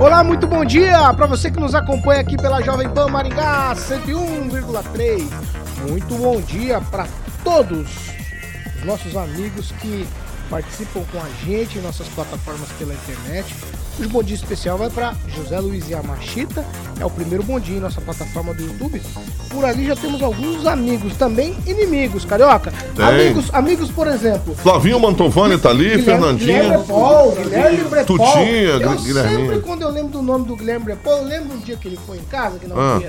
Olá, muito bom dia para você que nos acompanha aqui pela Jovem Pan Maringá 101,3. Muito bom dia para todos os nossos amigos que participam com a gente em nossas plataformas pela internet. O bom dia especial vai para José Luiz Yamashita, é o primeiro bom dia em nossa plataforma do YouTube. Por ali já temos alguns amigos, também inimigos, carioca. Tem. Amigos, amigos, por exemplo. Flavinho Mantovani tá ali, Guilherme, Fernandinha. Guilherme Brepol, Guilherme Brepol. Tutinha, eu sempre, quando eu lembro do nome do Guilherme Brepol, eu lembro um dia que ele foi em casa, que não Ah.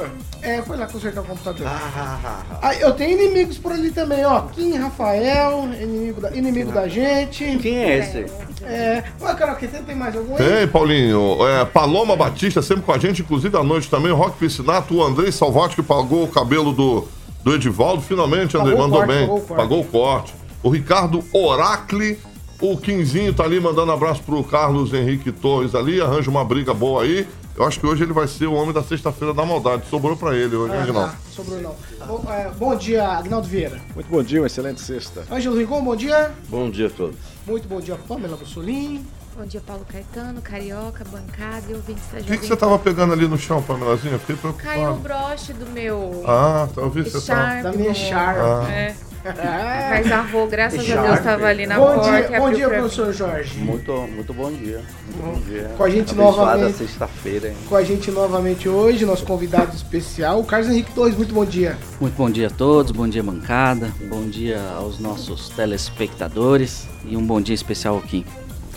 Era. É, foi lá consertar o computador. Ah, eu tenho inimigos por ali também, ó. Kim Rafael, inimigo da, inimigo da gente. Quem é esse? É. Ué, Carioca, tem, tem mais algum aí? Tem, Paulinho. É, Paloma Batista sempre com a gente, inclusive à noite também. Rock Piscinato, o Andrei Salvati que pagou o cabelo do, do Edivaldo. Finalmente, Andrei, Pagou mandou corte, bem. pagou o corte. Pagou o corte. O Ricardo Oracle. O Quinzinho tá ali mandando abraço pro Carlos Henrique Torres ali. Arranja uma briga boa aí. Eu acho que hoje ele vai ser o homem da sexta-feira da maldade. Sobrou pra ele hoje, Ah, hoje não. tá, sobrou não. Bom, é, bom dia, Agnaldo Vieira. Muito bom dia, uma excelente sexta. Ângelo Rincon, bom dia. Bom dia a todos. Muito bom dia, Pamela Bussolim. Bom dia, Paulo Caetano, Carioca, bancada e ouvintes da O que, que você tava pegando ali no chão, Pamelazinha? Fiquei Caiu o preocupado. broche do meu Ah, tá ouvindo? Você tá... Da minha Sharp. Ah. É, É. mas a avô, graças a Deus, estava ali na Bom porta dia, bom dia, pra professor Jorge. Muito, muito bom dia. Muito bom dia. Com a gente Abençoada novamente. sexta-feira? Com a gente novamente hoje, nosso convidado especial, o Carlos Henrique Torres. Muito bom dia. Muito bom dia a todos, bom dia bancada, bom dia aos nossos telespectadores e um bom dia especial ao Kim.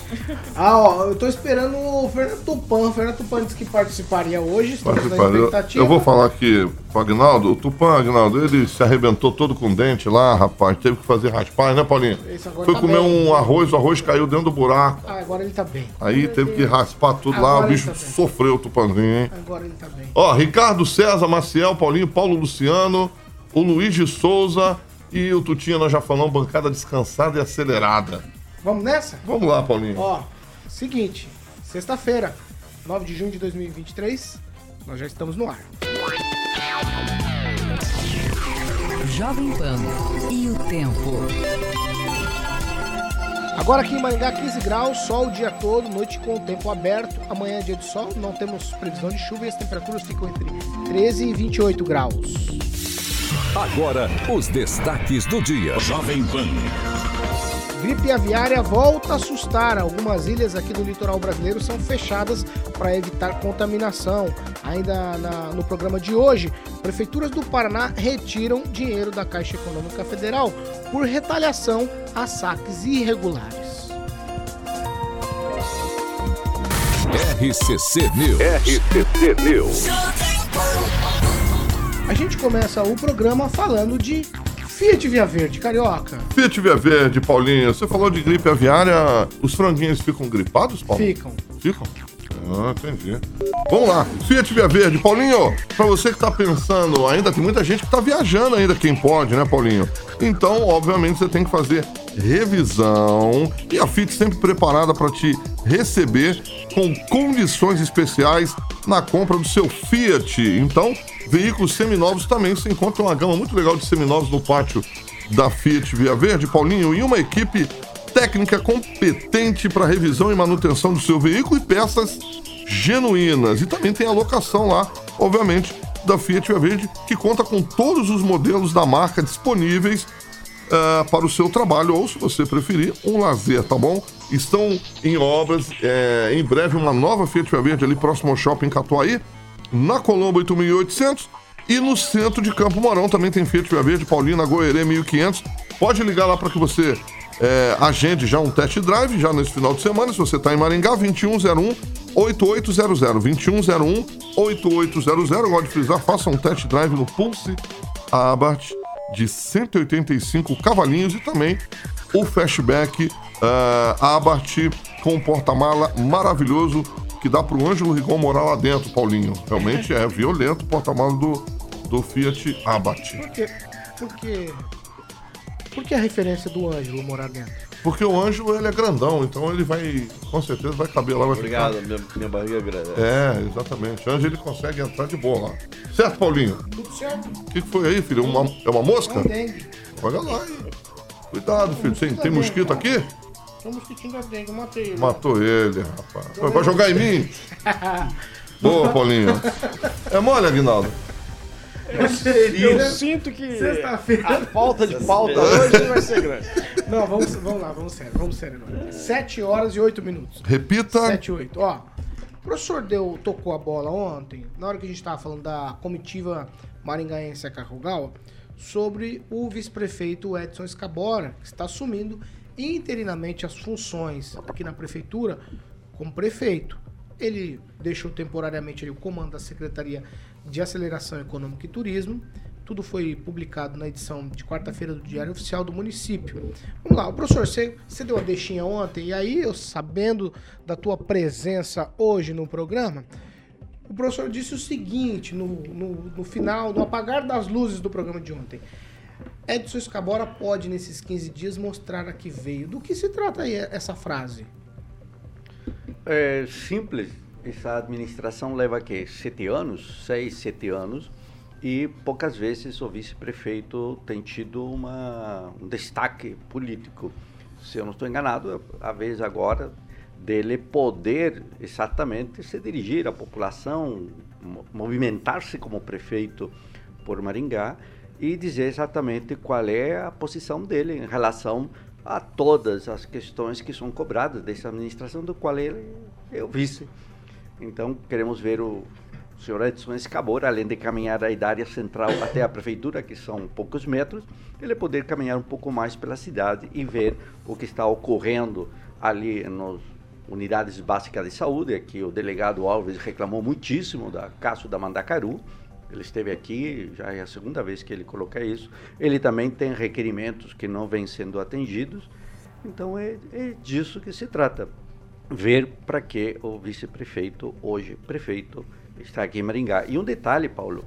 Ah, ó, eu tô esperando o Fernando Tupan. O Fernando Tupan disse que participaria hoje. Estamos na Participaram. Eu, expectativa. eu vou falar aqui pro Agnaldo. O Tupã, Agnaldo, ele se arrebentou todo com dente lá, rapaz. Teve que fazer raspar, né, Paulinho? Esse agora Foi tá comer bem. um arroz, o arroz caiu dentro do buraco. Ah, agora ele tá bem. Aí teve que raspar tudo lá, Agora o ele bicho tá bem. sofreu, o Tupanzinho, hein? Agora ele tá bem. Ó, Ricardo César, Maciel, Paulinho, Paulo Luciano, o Luiz de Souza e o Tutinha, nós já falamos, bancada descansada e acelerada. Vamos nessa? Vamos lá, Paulinho. Ó, seguinte. Sexta-feira, 9 de junho de 2023. Nós já estamos no ar. Jovem Pan e o tempo. Agora aqui em Maringá, 15 graus, sol o dia todo, noite com o tempo aberto. Amanhã é dia de sol, não temos previsão de chuva e as temperaturas ficam entre 13 e 28 graus. Agora, os destaques do dia. Jovem Pan. Gripe aviária volta a assustar. Algumas ilhas aqui do litoral brasileiro são fechadas para evitar contaminação. Ainda na- no programa de hoje, prefeituras do Paraná retiram dinheiro da Caixa Econômica Federal por retaliação a saques irregulares. RCC News. RCC News. A gente começa o programa falando de Fiat Via Verde, carioca. Fiat Via Verde, Paulinho, você falou de gripe aviária. Os franguinhos ficam gripados, Paulo? Ficam. Ficam? Ah, entendi. Vamos lá. Fiat Via Verde. Paulinho, pra você que tá pensando, ainda tem muita gente que tá viajando ainda, quem pode, né, Paulinho? Então, obviamente, você tem que fazer revisão. E a Fiat sempre preparada para te receber com condições especiais na compra do seu Fiat. Então, veículos seminovos também se encontra uma gama muito legal de seminovos no pátio da Fiat Via Verde, Paulinho, e uma equipe técnica competente para revisão e manutenção do seu veículo e peças genuínas. E também tem a locação lá, obviamente, da Fiat Via Verde, que conta com todos os modelos da marca disponíveis ah, para o seu trabalho, ou se você preferir, um lazer, tá bom? Estão em obras, é, em breve, uma nova Fiat Via Verde ali próximo ao shopping Catuaí, na Colombo 8800 e no centro de Campo Mourão também tem Fiat Via Verde, Paulina, Goerê 1500. Pode ligar lá para que você é, agende já um test drive, já nesse final de semana, se você está em Maringá, 2101 8800. 2101 8800. Eu gosto de frisar, faça um test drive no Pulse Abarth de 185 cavalinhos e também o Fastback ah, Abarth com porta-mala maravilhoso que dá pro Ângelo Rigon morar lá dentro, Paulinho. Realmente é violento o porta-mala do, do Fiat Abarth. Por quê? Por quê? Por que a referência do Ângelo morar dentro? Porque o Ângelo, ele é grandão, então ele vai, com certeza, vai caber lá. Vai Obrigado, Ficar... minha, minha barriga é grande. É, exatamente. O Ângelo, ele consegue entrar de boa lá. Certo, Paulinho? Tudo certo? O que que foi aí, filho? Uma, é uma mosca? Não dengue. Olha lá, hein? Cuidado, filho. Tem, tem mosquito aqui? Tem um mosquitinho da dengue, eu matei ele. Matou ele, rapaz. Vai- Vai jogar em mim? Boa, Paulinho. É mole, Aguinaldo? Eu sinto que. Sexta-feira. Falta de pauta hoje vai ser grande. Não, vamos, vamos lá, vamos sério, vamos sério agora. 7 horas e 8 minutos. Repita. 7 e 8. Ó, o professor deu, tocou a bola ontem, na hora que a gente tava falando da comitiva maringaense a Carrogal, sobre o vice-prefeito Edson Escabora, que está assumindo interinamente as funções aqui na prefeitura como prefeito. Ele deixou temporariamente o comando da Secretaria de Aceleração Econômica e Turismo. Tudo foi publicado na edição de quarta-feira do Diário Oficial do município. Vamos lá, o professor, você, você deu a deixinha ontem, e aí eu sabendo da tua presença hoje no programa, o professor disse o seguinte no, no, no final, no apagar das luzes do programa de ontem. Edson Escabora pode, nesses 15 dias, mostrar a que veio. Do que se trata aí essa frase? É simples. Essa administração leva que sete anos, seis, sete anos, e poucas vezes o vice-prefeito tem tido uma, um destaque político. Se eu não estou enganado, a vez agora dele poder exatamente se dirigir à população, mo- movimentar-se como prefeito por Maringá e dizer exatamente qual é a posição dele em relação a todas as questões que são cobradas dessa administração, do qual ele é o vice. Então, queremos ver o senhor Edson Escabor, além de caminhar da área central até a prefeitura, que são poucos metros, ele poder caminhar um pouco mais pela cidade e ver o que está ocorrendo ali nas unidades básicas de saúde. Aqui o delegado Alves reclamou muitíssimo da caso da Mandacaru. Ele esteve aqui, já é a segunda vez que ele coloca isso. Ele também tem requerimentos que não vêm sendo atendidos. Então é, é disso que se trata. Ver para que o vice-prefeito, hoje prefeito, está aqui em Maringá. E um detalhe, Paulo,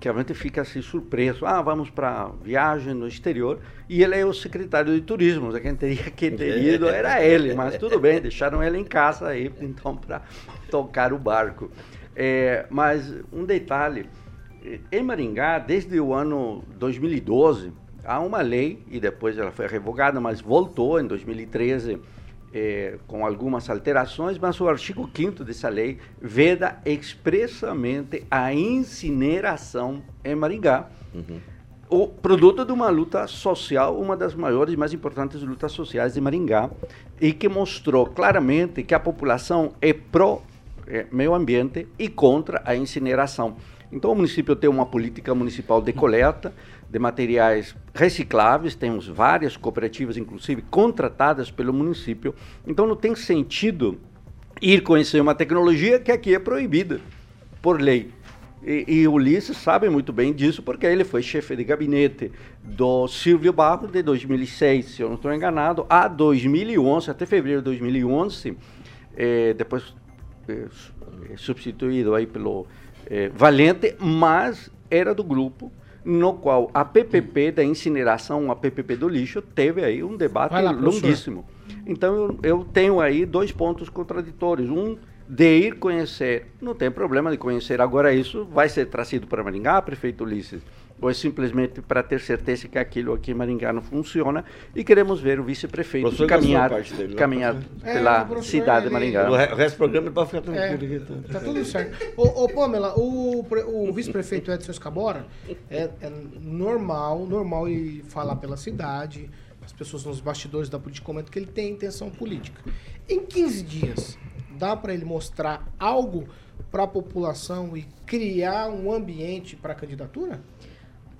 que a gente fica assim surpreso. Ah, vamos para viagem no exterior. E ele é o secretário de turismo. Quem teria que ter ido era ele. Mas tudo bem, deixaram ele em casa aí, então, para tocar o barco. É, mas um detalhe. Em Maringá, desde o ano 2012, há uma lei, e depois ela foi revogada, mas voltou em 2013 eh, com algumas alterações, mas o artigo 5 dessa lei veda expressamente a incineração em Maringá. O produto de uma luta social, uma das maiores e mais importantes lutas sociais de Maringá, e que mostrou claramente que a população é pró eh, meio ambiente e contra a incineração. Então, o município tem uma política municipal de coleta de materiais recicláveis, temos várias cooperativas, inclusive, contratadas pelo município. Então, não tem sentido ir conhecer uma tecnologia que aqui é proibida por lei. E, e Ulisses sabe muito bem disso, porque ele foi chefe de gabinete do Silvio Barros de 2006, se eu não estou enganado, a 2011, até fevereiro de 2011, eh, depois eh, eh, substituído aí pelo eh, Valente, mas era do grupo no qual a PPP da incineração, a PPP do lixo, teve aí um debate lá, longuíssimo. Então eu, eu tenho aí dois pontos contraditórios. Um, de ir conhecer, não tem problema de conhecer. Agora isso vai ser trazido para Maringá, prefeito Ulisses, ou é simplesmente para ter certeza que aquilo aqui em Maringá não funciona e queremos ver o vice-prefeito caminhar, dele, né? caminhar É, pela cidade de ele- Maringá. O re- o resto do programa é pra ficar É, tranquilo aqui. tá tudo certo. Ô, ô Pamela, o, o vice-prefeito Edson Escabora é, é normal, normal ele falar pela cidade, as pessoas nos bastidores da política comentam que ele tem intenção política. Em 15 dias, dá para ele mostrar algo para a população e criar um ambiente para a candidatura?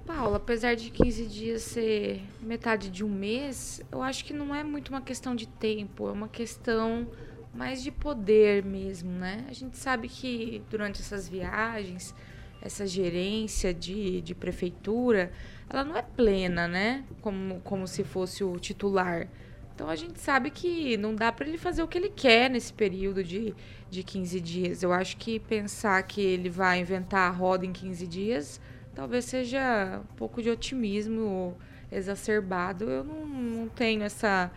Paulo, apesar de 15 dias ser metade de um mês, eu acho que não é muito uma questão de tempo, é uma questão mais de poder mesmo, né? A gente sabe que durante essas viagens, essa gerência de, de prefeitura, ela não é plena, né? Como, como se fosse o titular. Então a gente sabe que não dá para ele fazer o que ele quer nesse período de, de 15 dias. Eu acho que pensar que ele vai inventar a roda em 15 dias talvez seja um pouco de otimismo exacerbado. Eu não, não tenho essa,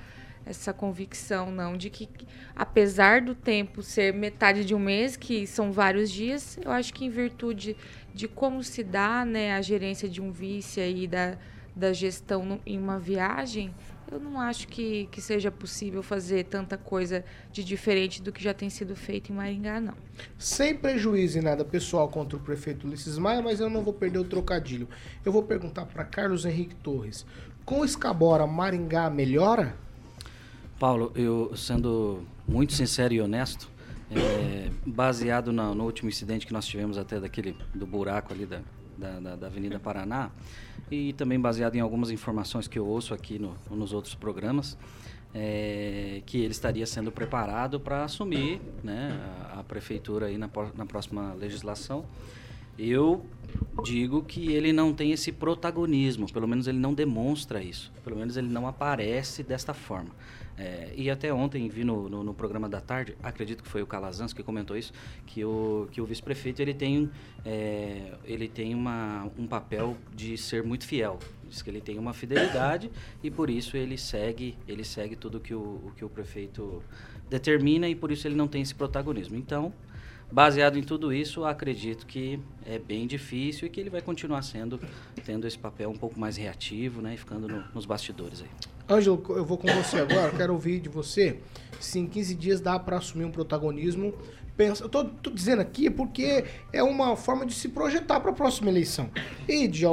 essa convicção, não, de que, apesar do tempo ser metade de um mês, que são vários dias, eu acho que em virtude de como se dá né, a gerência de um vice aí da, da gestão em uma viagem, eu não acho que, que seja possível fazer tanta coisa de diferente do que já tem sido feito em Maringá, não. Sem prejuízo em nada pessoal contra o prefeito Ulisses Maia, mas eu não vou perder o trocadilho. Eu vou perguntar para Carlos Henrique Torres. Com Escabora, Maringá melhora? Paulo, eu sendo muito sincero e honesto, é, baseado no, no último incidente que nós tivemos até daquele do buraco ali da, da, da, da Avenida Paraná, e também baseado em algumas informações que eu ouço aqui no, nos outros programas, é, que ele estaria sendo preparado para assumir né, a, a, prefeitura aí na, na próxima legislação. Eu digo que ele não tem esse protagonismo, pelo menos ele não demonstra isso, pelo menos ele não aparece desta forma. É, e até ontem vi no, no, no, programa da tarde, acredito que foi o Calazans que comentou isso, que o, que o vice-prefeito ele tem, é, ele tem uma, um papel de ser muito fiel. Diz que ele tem uma fidelidade e por isso ele segue, ele segue tudo que o, o que o prefeito determina e por isso ele não tem esse protagonismo. Então, baseado em tudo isso, acredito que é bem difícil e que ele vai continuar sendo, tendo esse papel um pouco mais reativo, né, e ficando no, nos bastidores aí. Ângelo, eu vou com você agora, quero ouvir de você se em 15 dias dá para assumir um protagonismo. Pensa, eu tô, tô, dizendo aqui porque é uma forma de se projetar para a próxima eleição. E de,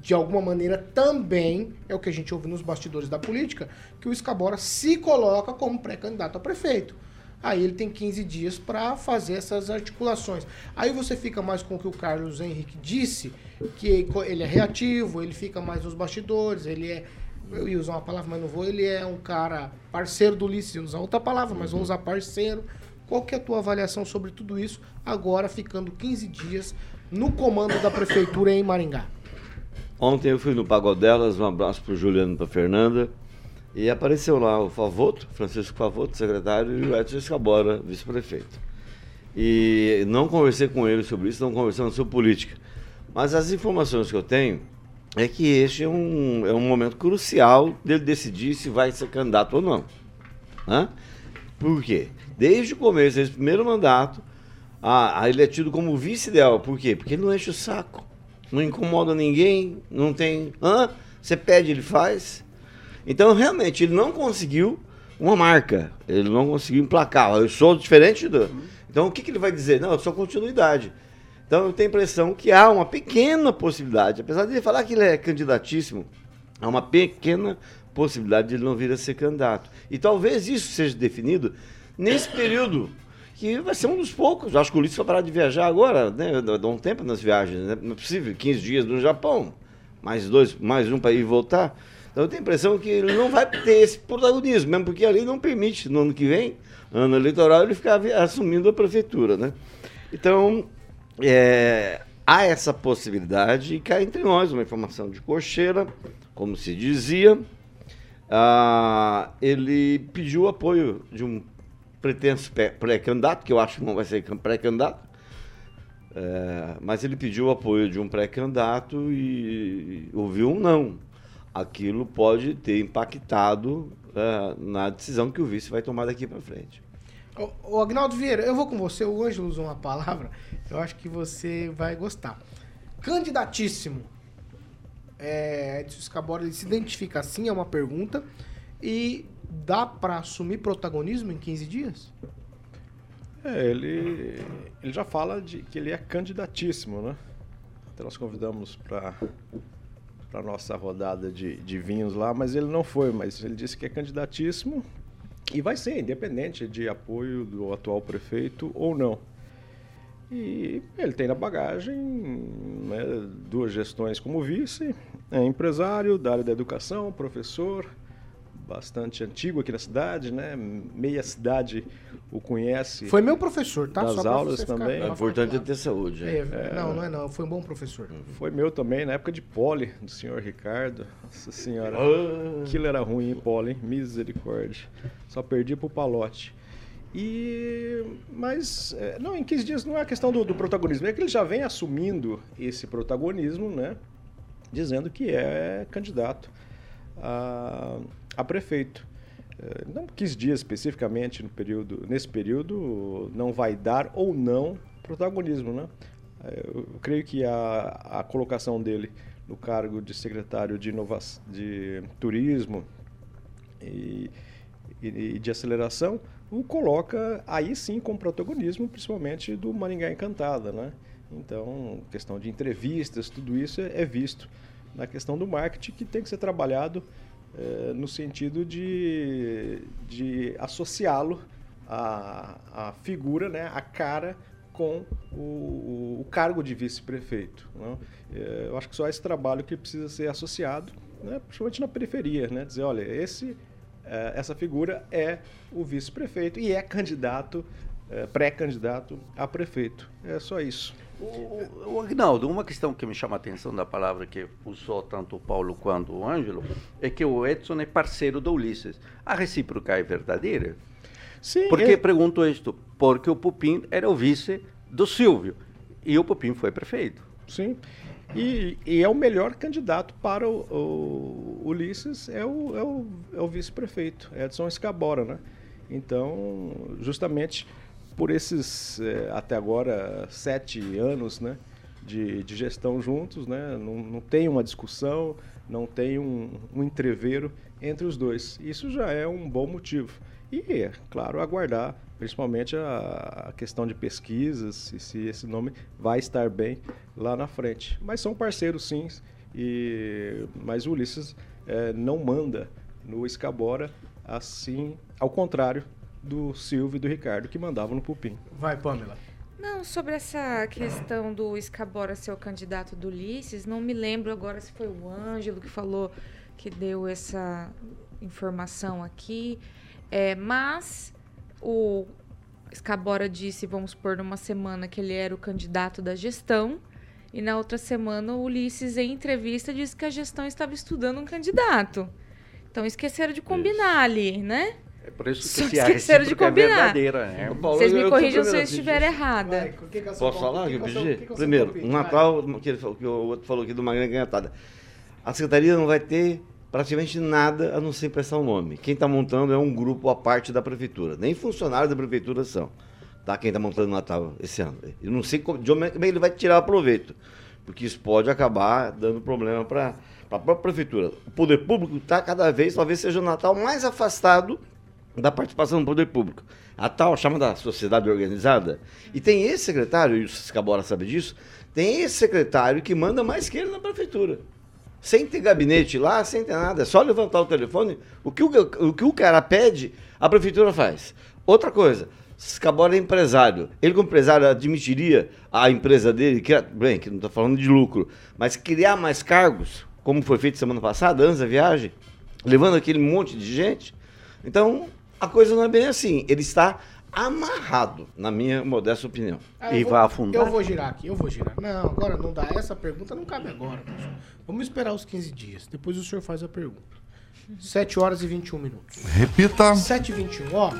de alguma maneira também é o que a gente ouve nos bastidores da política, que o Escabora se coloca como pré-candidato a prefeito. Aí ele tem 15 dias para fazer essas articulações. Aí você fica mais com o que o Carlos Henrique disse, que ele é reativo, ele fica mais nos bastidores, ele é eu ia usar uma palavra, mas não vou. Ele é um cara parceiro do Ulisses, ia usar outra palavra, mas vou usar parceiro. Qual que é a tua avaliação sobre tudo isso, agora ficando 15 dias no comando da prefeitura em Maringá? Ontem eu fui no Pagodelas, um abraço para o Juliano e para Fernanda, e apareceu lá o Favoto, Francisco Favoto, secretário, e o Edson Escabora, vice-prefeito. E não conversei com ele sobre isso, não conversamos sobre política. Mas as informações que eu tenho é que este é um, é um momento crucial dele decidir se vai ser candidato ou não. Hã? Por quê? Desde o começo desse primeiro mandato, a, a ele é tido como vice ideal. Por quê? Porque ele não enche o saco, não incomoda ninguém, não tem. Hã? Você pede, ele faz. Então, realmente, ele não conseguiu uma marca, ele não conseguiu emplacar. Eu sou diferente do. Então, o que, que ele vai dizer? Não, eu sou continuidade. Então eu tenho a impressão que há uma pequena possibilidade, apesar de ele falar que ele é candidatíssimo, há uma pequena possibilidade de ele não vir a ser candidato. E talvez isso seja definido nesse período, que vai ser um dos poucos. Acho que o Ulisses vai parar de viajar agora, né? Dá um tempo nas viagens, né? Não é possível, 15 dias no Japão, mais dois, mais um para ir e voltar. Então eu tenho a impressão que ele não vai ter esse protagonismo, mesmo porque ali não permite, no ano que vem, ano eleitoral, ele ficar assumindo a prefeitura, né? Então, é, há essa possibilidade e cá entre nós, uma informação de cocheira, como se dizia, ah, ele pediu apoio de um pretenso pré-candidato, que eu acho que não vai ser pré-candidato, é, mas ele pediu apoio de um pré-candidato e ouviu um não. Aquilo pode ter impactado é, na decisão que o vice vai tomar daqui para frente. O, Agnaldo Vieira, eu vou com você. O Ângelo usou uma palavra, eu acho que você vai gostar. Candidatíssimo. É, Edson Scabora, ele se identifica assim, é uma pergunta. E dá para assumir protagonismo em 15 dias? É, ele, ele já fala de que ele é candidatíssimo, né? Então nós convidamos para para nossa rodada de, de vinhos lá, mas ele não foi, mas ele disse que é candidatíssimo e vai ser, independente de apoio do atual prefeito ou não. E ele tem na bagagem né, duas gestões como vice, é empresário da área da educação, professor, bastante antigo aqui na cidade, né? Meia cidade o conhece. Foi meu professor, tá? Das Só pra aulas você ficar- também. É importante é ter saúde. É, é. Não, não é não. Foi um bom professor. Foi meu também, na época de pole, do senhor Ricardo. Nossa senhora. Ah. Aquilo era ruim, hein, pole, hein? Misericórdia. Só perdi pro palote. E. Mas. é, Não, em 15 dias não é a questão do, do protagonismo, é que ele já vem assumindo esse protagonismo, né? Dizendo que é candidato a, a prefeito. É, Não 15 dias especificamente no período, nesse período não vai dar ou não protagonismo, né? É, Eu creio que a, a colocação dele no cargo de secretário de, inova de turismo e, e- e de aceleração o coloca aí sim com protagonismo, principalmente do Maringá Encantada, né? Então, questão de entrevistas, tudo isso é, é visto na questão do marketing que tem que ser trabalhado eh, no sentido de, de associá-lo à, à figura, né, à cara com o, o cargo de vice-prefeito. né? Eh, Eu acho que só esse trabalho que precisa ser associado, né, principalmente na periferia, né, dizer, olha, esse, eh, essa figura é o vice-prefeito e é candidato, pré-candidato a prefeito. É só isso. O, o Agnaldo, uma questão que me chama a atenção da palavra que usou tanto o Paulo quanto o Ângelo é que o Edson é parceiro do Ulisses. A recíproca é verdadeira? Sim, Por que é- pergunto isto? Porque o Pupim era o vice do Silvio e o Pupim foi prefeito. Sim. E, e é o melhor candidato para o, o Ulisses, é o, é o, é o vice-prefeito, Edson Escabora, né? Então, justamente por esses, eh, até agora, sete anos né, de, de gestão juntos, né? Não, não tem uma discussão, não tem um, um entreveiro entre os dois. Isso já é um bom motivo. E, é claro, aguardar principalmente a, a questão de pesquisas, se, se esse nome vai estar bem lá na frente. Mas são parceiros, sim, e, mas o Ulisses eh, não manda no Escabora, assim, ao contrário do Silvio e do Ricardo, que mandavam no Pupim. Vai, Pamela. Não, sobre essa questão do Escabora ser o candidato do Ulisses, não me lembro agora se foi o Ângelo que falou que deu essa informação aqui. É, mas o Escabora disse, vamos supor, numa semana que ele era o candidato da gestão, e na outra semana o Ulisses, em entrevista, disse que a gestão estava estudando um candidato. Então esqueceram de combinar ali, né? É por isso que Só se esqueceram de é combinar. verdadeira. Né? Paulo, Vocês me corrijam se eu estiver pedi- errada. Vai, o que que é o Posso falar O que eu que é o pedi? o é o Primeiro, um. Natal, que, ele falou- que o outro falou aqui do Magrã Encantada. A secretaria não vai ter praticamente nada a não ser emprestar um nome. Quem está montando é um grupo à parte da prefeitura. Nem funcionários da prefeitura são. Tá? Quem está montando o Natal esse ano. Eu não sei como, de onde é que ele vai tirar o proveito. Porque isso pode acabar dando problema para a própria prefeitura. O poder público está cada vez, talvez seja o Natal mais afastado da participação do poder público. A tal chama da sociedade organizada. E tem esse secretário, e o Scabora sabe disso, tem esse secretário que manda mais que ele na prefeitura. Sem ter gabinete lá, sem ter nada. É só levantar o telefone. O que o, o, que o cara pede, a prefeitura faz. Outra coisa, Scabora é empresário. Ele, como empresário, admitiria a empresa dele, que, bem, que não estou falando de lucro, mas criar mais cargos, como foi feito semana passada, antes da viagem, levando aquele monte de gente. Então, a coisa não é bem assim. Ele está amarrado, na minha modesta opinião. Ah, E vou- vai afundar? Eu vou girar aqui, eu vou girar. Não, agora não dá. Essa pergunta não cabe agora. professor. Vamos esperar os 15 dias. Depois o senhor faz a pergunta. 7 horas e 21 minutos. Repita. 7 e 21, ó.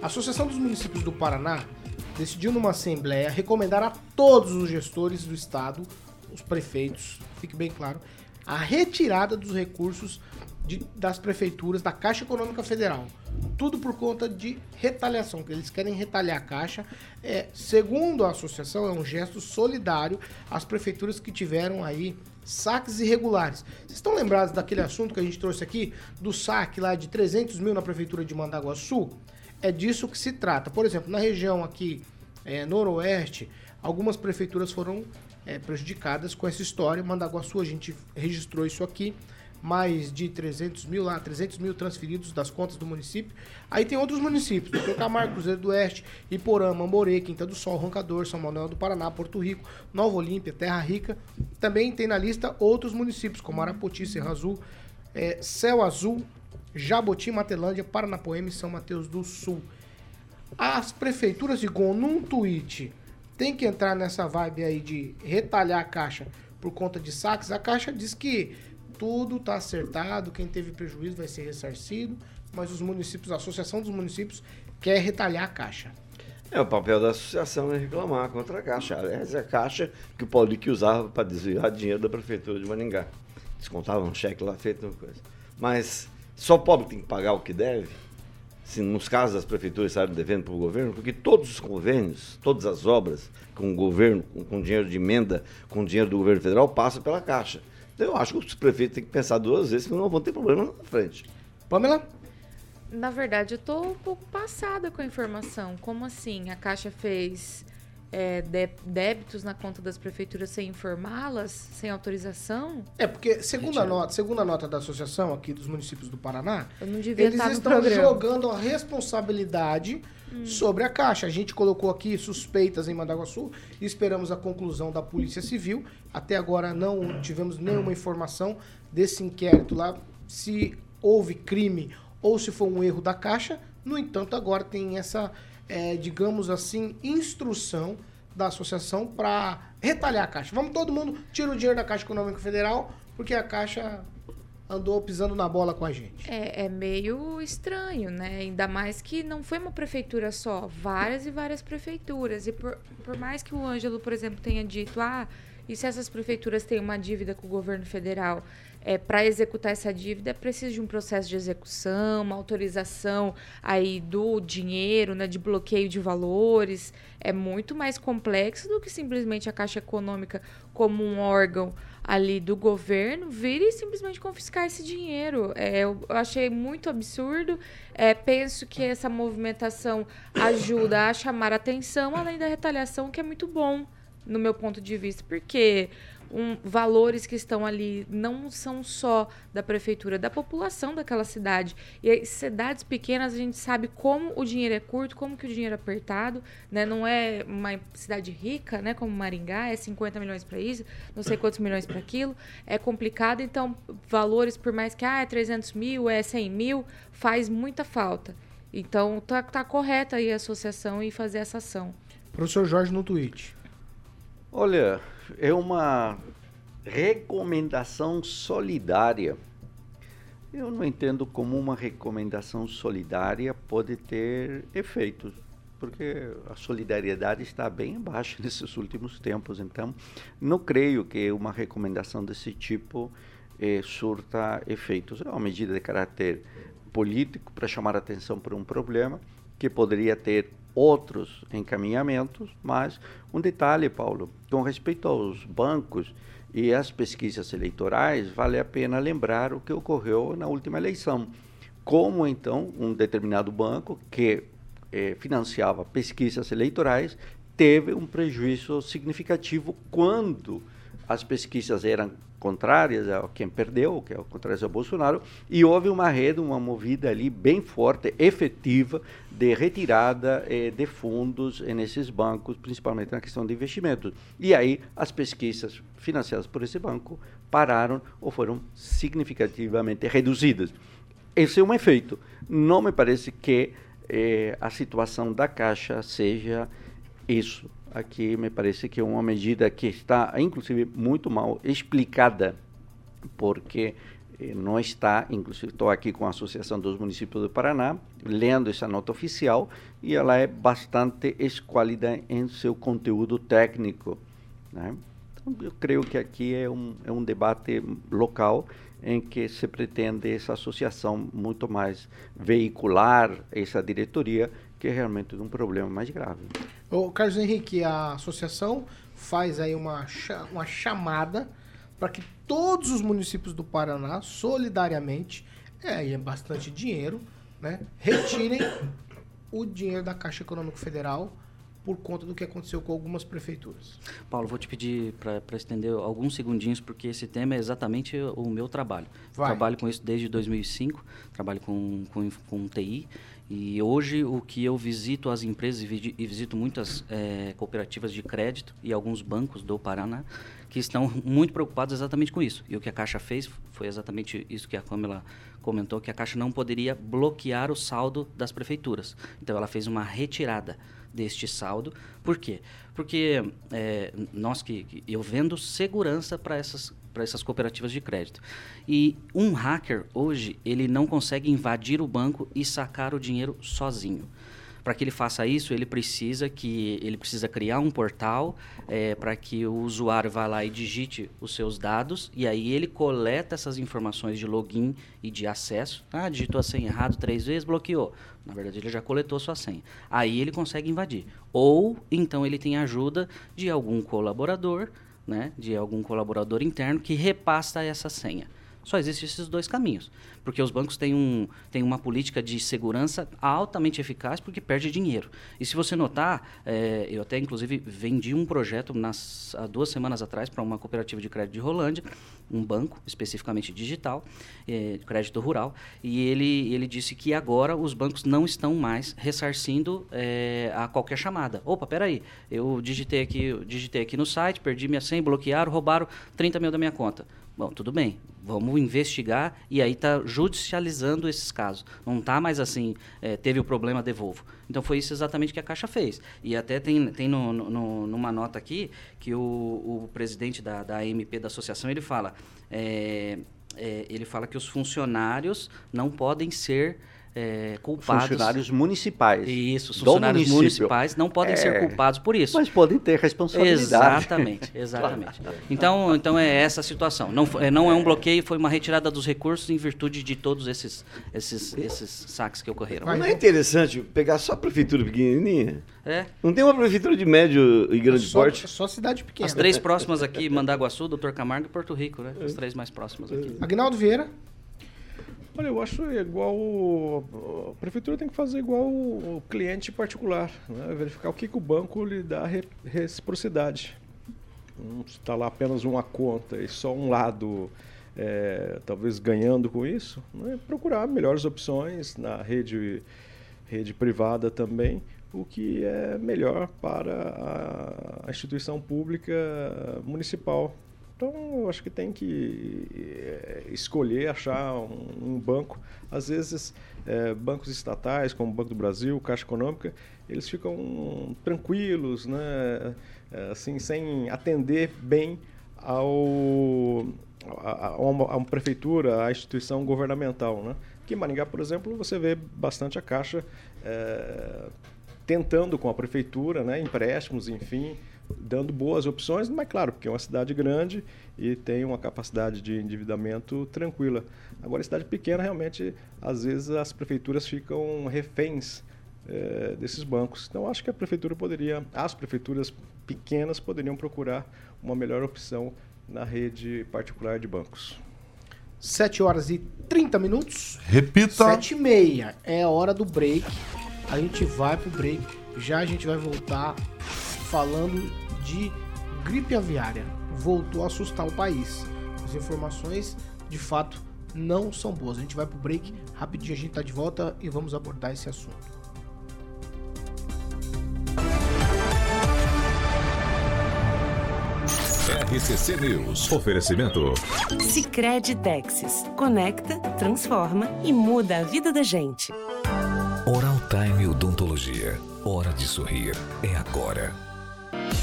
A Associação dos Municípios do Paraná decidiu numa assembleia recomendar a todos os gestores do estado, os prefeitos, fique bem claro, a retirada dos recursos de- das prefeituras da Caixa Econômica Federal. Tudo por conta de retaliação, que eles querem retalhar a Caixa. É, segundo a associação, é um gesto solidário às prefeituras que tiveram aí saques irregulares. Vocês estão lembrados daquele assunto que a gente trouxe aqui, do saque lá de 300 mil na prefeitura de Mandaguaçu? É disso que se trata. Por exemplo, na região aqui é, noroeste, algumas prefeituras foram é, prejudicadas com essa história. Mandaguaçu, a gente registrou isso aqui. Mais de 300 mil lá, 300 mil transferidos das contas do município. Aí tem outros municípios, Doutor Camargo, Cruzeiro do Oeste, Iporã, Mamborê, Quinta do Sol, Roncador, São Manuel do Paraná, Porto Rico, Nova Olímpia, Terra Rica. Também tem na lista outros municípios, como Arapoti, Serra Azul, é, Céu Azul, Jaboti, Matelândia, Paranapoema e São Mateus do Sul. As prefeituras de num tweet, tem que entrar nessa vibe aí de retalhar a caixa por conta de saques. A caixa diz que tudo está acertado, quem teve prejuízo vai ser ressarcido, mas os municípios, a Associação dos Municípios quer retalhar a caixa. É, o papel da associação é reclamar contra a Caixa. Aliás, é a Caixa que o Paulique usava para desviar dinheiro da Prefeitura de Maringá. Descontava um cheque lá feito, uma coisa. Mas só o pobre tem que pagar o que deve? Nos casos das prefeituras estarem devendo para o governo, porque todos os convênios, todas as obras com o governo, com, com dinheiro de emenda, com dinheiro do governo federal, passam pela Caixa. Então eu acho que os prefeitos têm que pensar duas vezes, senão não vão ter problema na frente. Pamela? Na verdade, eu tô um pouco passada com a informação. Como assim? A Caixa fez é, dé- débitos na conta das prefeituras sem informá-las, sem autorização? É, porque segundo a nota, segundo a nota da associação aqui dos municípios do Paraná, Eu não devia eles estão programa. jogando a responsabilidade sobre a Caixa. A gente colocou aqui suspeitas em Mandaguaçu e esperamos a conclusão da Polícia Civil. Até agora não tivemos nenhuma informação desse inquérito lá, se houve crime ou se foi um erro da Caixa. No entanto, agora tem essa, é, digamos assim, instrução da associação para retalhar a Caixa. Vamos todo mundo, tira o dinheiro da Caixa Econômica Federal, porque a Caixa andou pisando na bola com a gente. É, é meio estranho, né? Ainda mais que não foi uma prefeitura só, várias e várias prefeituras. E por, por mais que o Ângelo, por exemplo, tenha dito, ah, e se essas prefeituras têm uma dívida com o governo federal? É, para executar essa dívida é preciso de um processo de execução, uma autorização aí do dinheiro, né, de bloqueio de valores. É muito mais complexo do que simplesmente a Caixa Econômica como um órgão ali do governo vir e simplesmente confiscar esse dinheiro. É, eu achei muito absurdo. É, penso que essa movimentação ajuda a chamar atenção, além da retaliação, que é muito bom, no meu ponto de vista, porque um, valores que estão ali não são só da prefeitura, da população daquela cidade. E aí, cidades pequenas, a gente sabe como o dinheiro é curto, como que o dinheiro é apertado, né? Não é uma cidade rica, né? Como Maringá, é 50 milhões para isso, não sei quantos milhões para aquilo. É complicado, então, valores, por mais que, ah, é 300 mil, é 100 mil, faz muita falta. Então, tá, tá correta aí a associação e fazer essa ação. Professor Jorge no tweet. Olha, é uma recomendação solidária. Eu não entendo como uma recomendação solidária pode ter efeitos, porque a solidariedade está bem abaixo nesses últimos tempos. Então, não creio que uma recomendação desse tipo eh, surta efeitos. É uma medida de caráter político para chamar atenção para um problema que poderia ter outros encaminhamentos, mas um detalhe, Paulo, com respeito aos bancos e às pesquisas eleitorais, vale a pena lembrar o que ocorreu na última eleição. Como então um determinado banco que eh, financiava pesquisas eleitorais teve um prejuízo significativo quando as pesquisas eram contrárias a quem perdeu, que é o contrário ao Bolsonaro, e houve uma rede, uma movida ali bem forte, efetiva, de retirada eh, de fundos eh, nesses bancos, principalmente na questão de investimentos. E aí as pesquisas financiadas por esse banco pararam ou foram significativamente reduzidas. Esse é um efeito. Não me parece que eh, a situação da Caixa seja isso. Aqui me parece que é uma medida que está, inclusive, muito mal explicada, porque eh, não está, inclusive estou aqui com a Associação dos Municípios do Paraná, lendo essa nota oficial, e ela é bastante esquálida em seu conteúdo técnico. Né? Então, eu creio que aqui é um, é um debate local em que se pretende essa associação muito mais veicular essa diretoria, que é realmente um problema mais grave. Ô, Carlos Henrique, a associação faz aí uma, uma chamada para que todos os municípios do Paraná, solidariamente, é, aí é bastante dinheiro, né, retirem o dinheiro da Caixa Econômica Federal por conta do que aconteceu com algumas prefeituras. Paulo, vou te pedir para estender alguns segundinhos, porque esse tema é exatamente o meu trabalho. Vai. Trabalho com isso desde 2005, trabalho com, com, com TI, e hoje o que eu visito as empresas e visi- visito muitas eh, cooperativas de crédito e alguns bancos do Paraná que estão muito preocupados exatamente com isso. E o que a Caixa fez foi exatamente isso que a Câmara comentou, que a Caixa não poderia bloquear o saldo das prefeituras. Então ela fez uma retirada deste saldo. Por quê? Porque eh, nós que, que- eu vendo segurança para essas para essas cooperativas de crédito. E um hacker hoje ele não consegue invadir o banco e sacar o dinheiro sozinho. Para que ele faça isso, ele precisa que ele precisa criar um portal para que o usuário vá lá e digite os seus dados e aí ele coleta essas informações de login e de acesso. Ah, digitou a senha errado três vezes, bloqueou. Na verdade, ele já coletou sua senha. Aí ele consegue invadir. Ou então ele tem ajuda de algum colaborador, né, de algum colaborador interno que repassa essa senha. Só existem esses dois caminhos. Porque os bancos têm, um, têm uma política de segurança altamente eficaz porque perde dinheiro. E se você notar, eh, eu até inclusive vendi um projeto nas, há duas semanas atrás para uma cooperativa de crédito de Rolândia, um banco especificamente digital, de crédito rural, e ele, ele disse que agora os bancos não estão mais ressarcindo eh, a qualquer chamada. Opa, peraí, eu digitei aqui, digitei aqui no site, perdi minha senha, bloquearam, roubaram 30 mil da minha conta. Bom, tudo bem, vamos investigar e aí está judicializando esses casos. Não está mais assim, eh, teve o problema, devolvo. Então foi isso exatamente que a Caixa fez. E até tem, tem no, no- numa nota aqui que o, o presidente da, da AMP da associação ele fala, eh, eh, ele fala que os funcionários não podem ser eh, culpados. Funcionários municipais. Isso, funcionários municipais não podem ser É, culpados por isso. Mas podem ter responsabilidade. Exatamente, exatamente. Então, então é essa a situação. Não, foi- não é um bloqueio, foi uma retirada dos recursos em virtude de todos esses, esses, esses saques que ocorreram. Não é interessante pegar só a prefeitura pequenininha? É. Não tem uma prefeitura de médio e grande Só, porte? só cidade pequena. As três próximas aqui, Mandaguaçu, Doutor Camargo e Porto Rico, né? As três mais próximas aqui. Agnaldo Vieira. Olha, eu acho igual. A prefeitura tem que fazer igual o cliente particular, né? verificar o que, que o banco lhe dá re- reciprocidade. Não está lá apenas uma conta e só um lado, é, talvez ganhando com isso, né? procurar melhores opções na rede, rede privada também, o que é melhor para a instituição pública municipal. Então, acho que tem que eh, escolher, achar um, banco. Às vezes, eh, bancos estatais, como o Banco do Brasil, Caixa Econômica, eles ficam tranquilos, né? Assim, sem atender bem ao, a, a- a uma, a uma prefeitura, à instituição governamental. Né? Aqui em Maringá, por exemplo, você vê bastante a Caixa eh, tentando com a prefeitura, né, empréstimos, enfim, dando boas opções, mas claro, porque é uma cidade grande e tem uma capacidade de endividamento tranquila. Agora, cidade pequena, realmente, às vezes as prefeituras ficam reféns eh, desses bancos. Então, acho que a prefeitura poderia, as prefeituras pequenas poderiam procurar uma melhor opção na rede particular de bancos. 7 horas e 30 minutos. Repita. 7 e meia. É a hora do break. A gente vai pro break. Já a gente vai voltar falando de gripe aviária. Voltou a assustar o país. As informações, de fato, não são boas. A gente vai pro break. Rapidinho a gente tá de volta e vamos abordar esse assunto. RCC News. Oferecimento. Sicredi Texas. Conecta, transforma e muda a vida da gente. Time Odontologia. Hora de sorrir. É agora.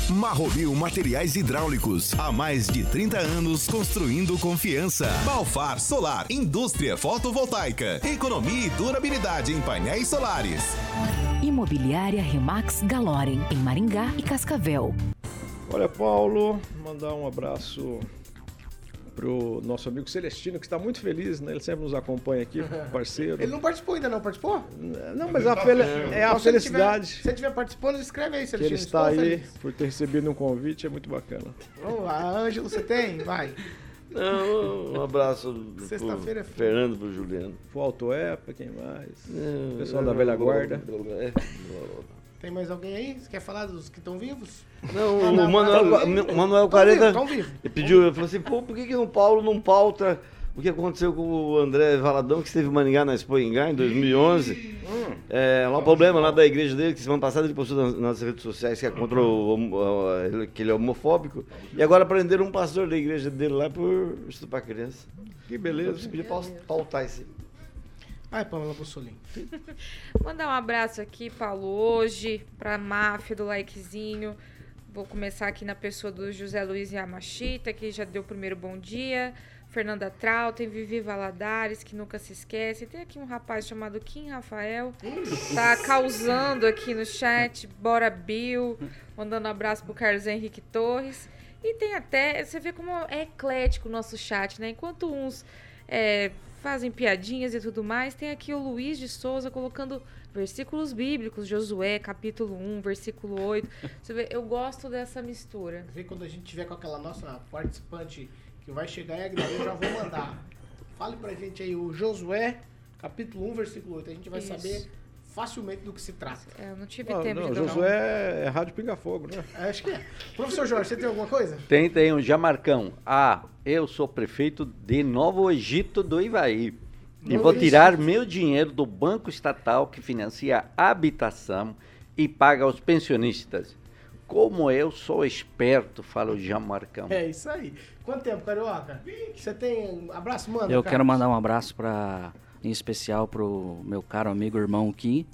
Marromil Materiais Hidráulicos. Há mais de 30 anos construindo confiança. Balfar Solar. Indústria fotovoltaica. Economia e durabilidade em painéis solares. Imobiliária Remax Galorem, em Maringá e Cascavel. Olha, Paulo, mandar um abraço pro nosso amigo Celestino, que está muito feliz, né? Ele sempre nos acompanha aqui, parceiro. Ele não participou ainda, não participou? Não, mas a fel- é a Então, se ele felicidade tiver- estiver participando, escreve aí, que Celestino. ele está aí feliz. por ter recebido um convite, é muito bacana. Vamos lá, Ângelo, você tem? Vai. Não, um abraço pro Sexta-feira é foda. Fernando pro Juliano. Pro Alto Epa, quem mais? É, Pessoal da velha guarda. É. Tem mais alguém aí? Você quer falar dos que estão vivos? Não, Ah, o não, Manuel, não, o Manuel Tão Careta vivo, tão vivo. ele pediu, ele falou assim, pô, por que, que o Paulo não pauta o que aconteceu com o André Valadão, que esteve em Maringá na Expo Ingá em 2011? É, lá o problema lá da igreja dele, que semana passada ele postou nas, nas redes sociais que é contra o, que ele é homofóbico, e agora prenderam um pastor da igreja dele lá por estuprar criança. Que beleza. Você podia pau- pautar esse. Vai, Pamela Bussolini. Mandar um abraço aqui, Paulo, hoje, pra máfia do likezinho. Vou começar aqui na pessoa do José Luiz Yamashita, que já deu o primeiro bom dia. Fernanda Trautem, Vivi Valadares, que nunca se esquece. Tem aqui um rapaz chamado Kim Rafael, tá causando aqui no chat. Bora Bill, mandando um abraço pro Carlos Henrique Torres. E tem até, você vê como é eclético o nosso chat, né? Enquanto uns é, fazem piadinhas e tudo mais, tem aqui o Luiz de Souza colocando versículos bíblicos, Josué, capítulo 1, versículo 8. Você vê, eu gosto dessa mistura. Vê quando a gente tiver com aquela nossa participante que vai chegar em Aguinaldo, eu já vou mandar. Fale pra gente aí o Josué, capítulo 1, versículo 8. A gente vai Isso. saber facilmente do que se trata. É, eu não tive Não, tempo não, de um- Josué é Rádio Pinga Fogo, né? Acho que é. Professor Jorge, você tem alguma coisa? Tem, tem um Jamarcão. Ah, eu sou prefeito de Novo Egito do Ivaí. E vou tirar Egito. meu dinheiro do banco estatal que financia a habitação e paga aos pensionistas. Como eu sou esperto, fala o Jamarcão. É isso aí. Quanto tempo, Carioca? Você tem. Abraço, manda. Eu Carlos. quero mandar um abraço para em especial pro meu caro amigo irmão Kim.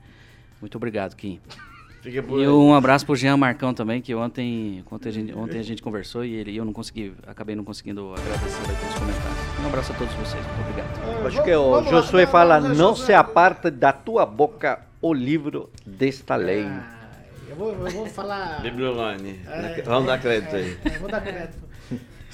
Muito obrigado, Kim. E aí. um abraço pro Jean Marcão também, que ontem, ontem, a gente, ontem a gente conversou e ele, eu não consegui, acabei não conseguindo agradecer aí pelos comentários. Um abraço a todos vocês, muito obrigado. Acho que o Vamos lá, Josué não, fala, não, se aparta da tua boca o livro desta lei. Ah, eu, vou, eu vou falar. Bibliolane. É, Vamos dar crédito é, aí. é, vou dar crédito.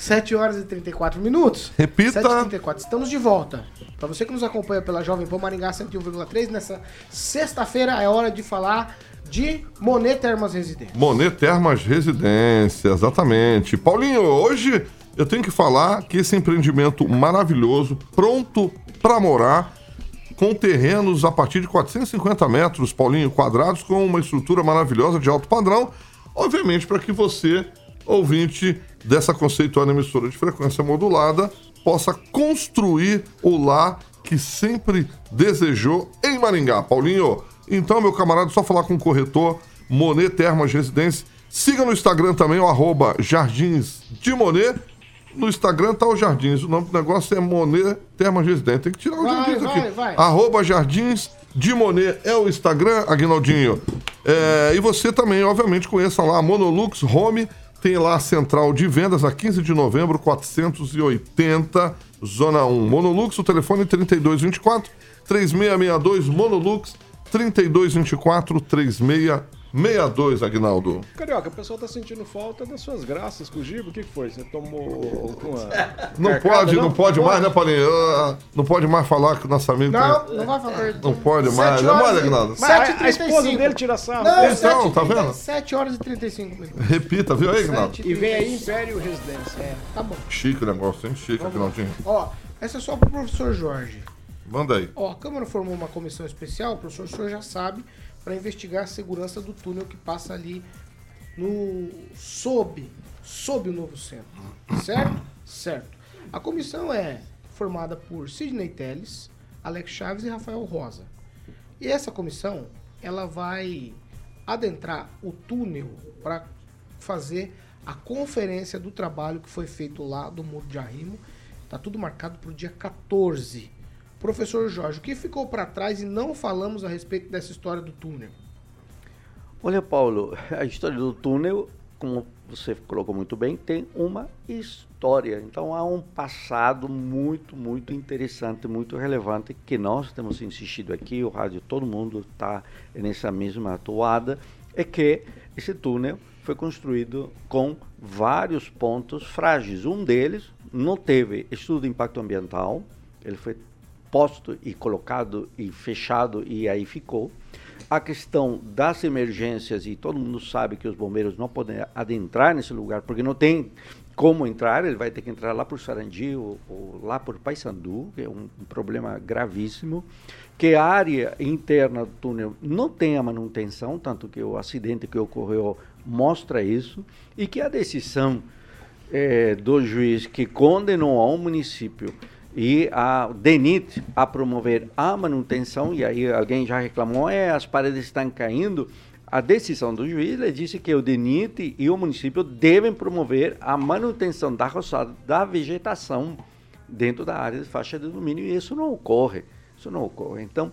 7 horas e 34 minutos. Repita. 7 e 34 Estamos de volta. Para você que nos acompanha pela Jovem Pan Maringá 101,3, nessa sexta-feira é hora de falar de Monet Termas Residência. Monet Termas Residência, exatamente. Paulinho, hoje eu tenho que falar que esse empreendimento maravilhoso, pronto para morar, com terrenos a partir de 450 metros, Paulinho, quadrados, com uma estrutura maravilhosa de alto padrão, obviamente para que você, ouvinte dessa conceituada emissora de frequência modulada, possa construir o lar que sempre desejou em Maringá. Paulinho, então, meu camarada, só falar com o corretor Monet Termas Residência. Siga no Instagram também o arroba Jardins de Monet. No Instagram tá o Jardins. O nome do negócio é Monet Termas Residência. Tem que tirar o Vai, Jardins vai, aqui. vai. Arroba Jardins de Monet é o Instagram, Aguinaldinho. É, e você também, obviamente, conheça lá a Monolux Home. Tem lá a central de vendas a 15 de novembro, 480, Zona 1. Monolux, o telefone 3224 3662 Monolux 3224 3662, Aguinaldo. Carioca, o pessoal tá sentindo falta das suas graças com o Gibo. O que, foi? Você tomou uma. Não carcada, pode, não, pode mais, né, Paulinho? Ah, Não pode mais falar que o nosso amigo Não, tem- não vai falar. Não pode mais. Sete Não horas pode, e- Aguinaldo. Mas a- a 7h35. esposa dele tira sarro. Não, Então, 7 tá vendo? 7 horas e 35 minutos. Repita, viu aí, Aguinaldo? E vem aí Império Residência. É, tá bom. Chique o negócio, hein? Chique, Aguinaldinho. Ó, essa é só pro professor Jorge. Manda aí. Ó, a Câmara formou uma comissão especial, o professor o senhor já sabe, para investigar a segurança do túnel que passa ali no sob, sob o novo centro. Certo? Certo. A comissão é formada por Sidney Telles, Alex Chaves e Rafael Rosa. E essa comissão, ela vai adentrar o túnel para fazer a conferência do trabalho que foi feito lá do Muro de Arrimo. Tá tudo marcado para o dia 14. Professor Jorge, o que ficou para trás e não falamos a respeito dessa história do túnel? Olha, Paulo, a história do túnel, como você colocou muito bem, tem uma história. Então há um passado muito, muito interessante, muito relevante que nós temos insistido aqui, o rádio, todo mundo está nessa mesma toada, é que esse túnel foi construído com vários pontos frágeis. Um deles não teve estudo de impacto ambiental, ele foi posto e colocado e fechado e aí ficou. A questão das emergências, e todo mundo sabe que os bombeiros não podem adentrar nesse lugar porque não tem como entrar, ele vai ter que entrar lá por Sarandi ou, ou lá por Paysandu, que é um, um, problema gravíssimo, que a área interna do túnel não tem a manutenção, tanto que o acidente que ocorreu mostra isso, e que a decisão é, do juiz que condenou ao município e a DENIT a promover a manutenção, e aí alguém já reclamou, é, as paredes estão caindo, a decisão do juiz disse que o DENIT e o município devem promover a manutenção da roçada da vegetação dentro da área de faixa de domínio e isso não ocorre. Isso não ocorre. Então,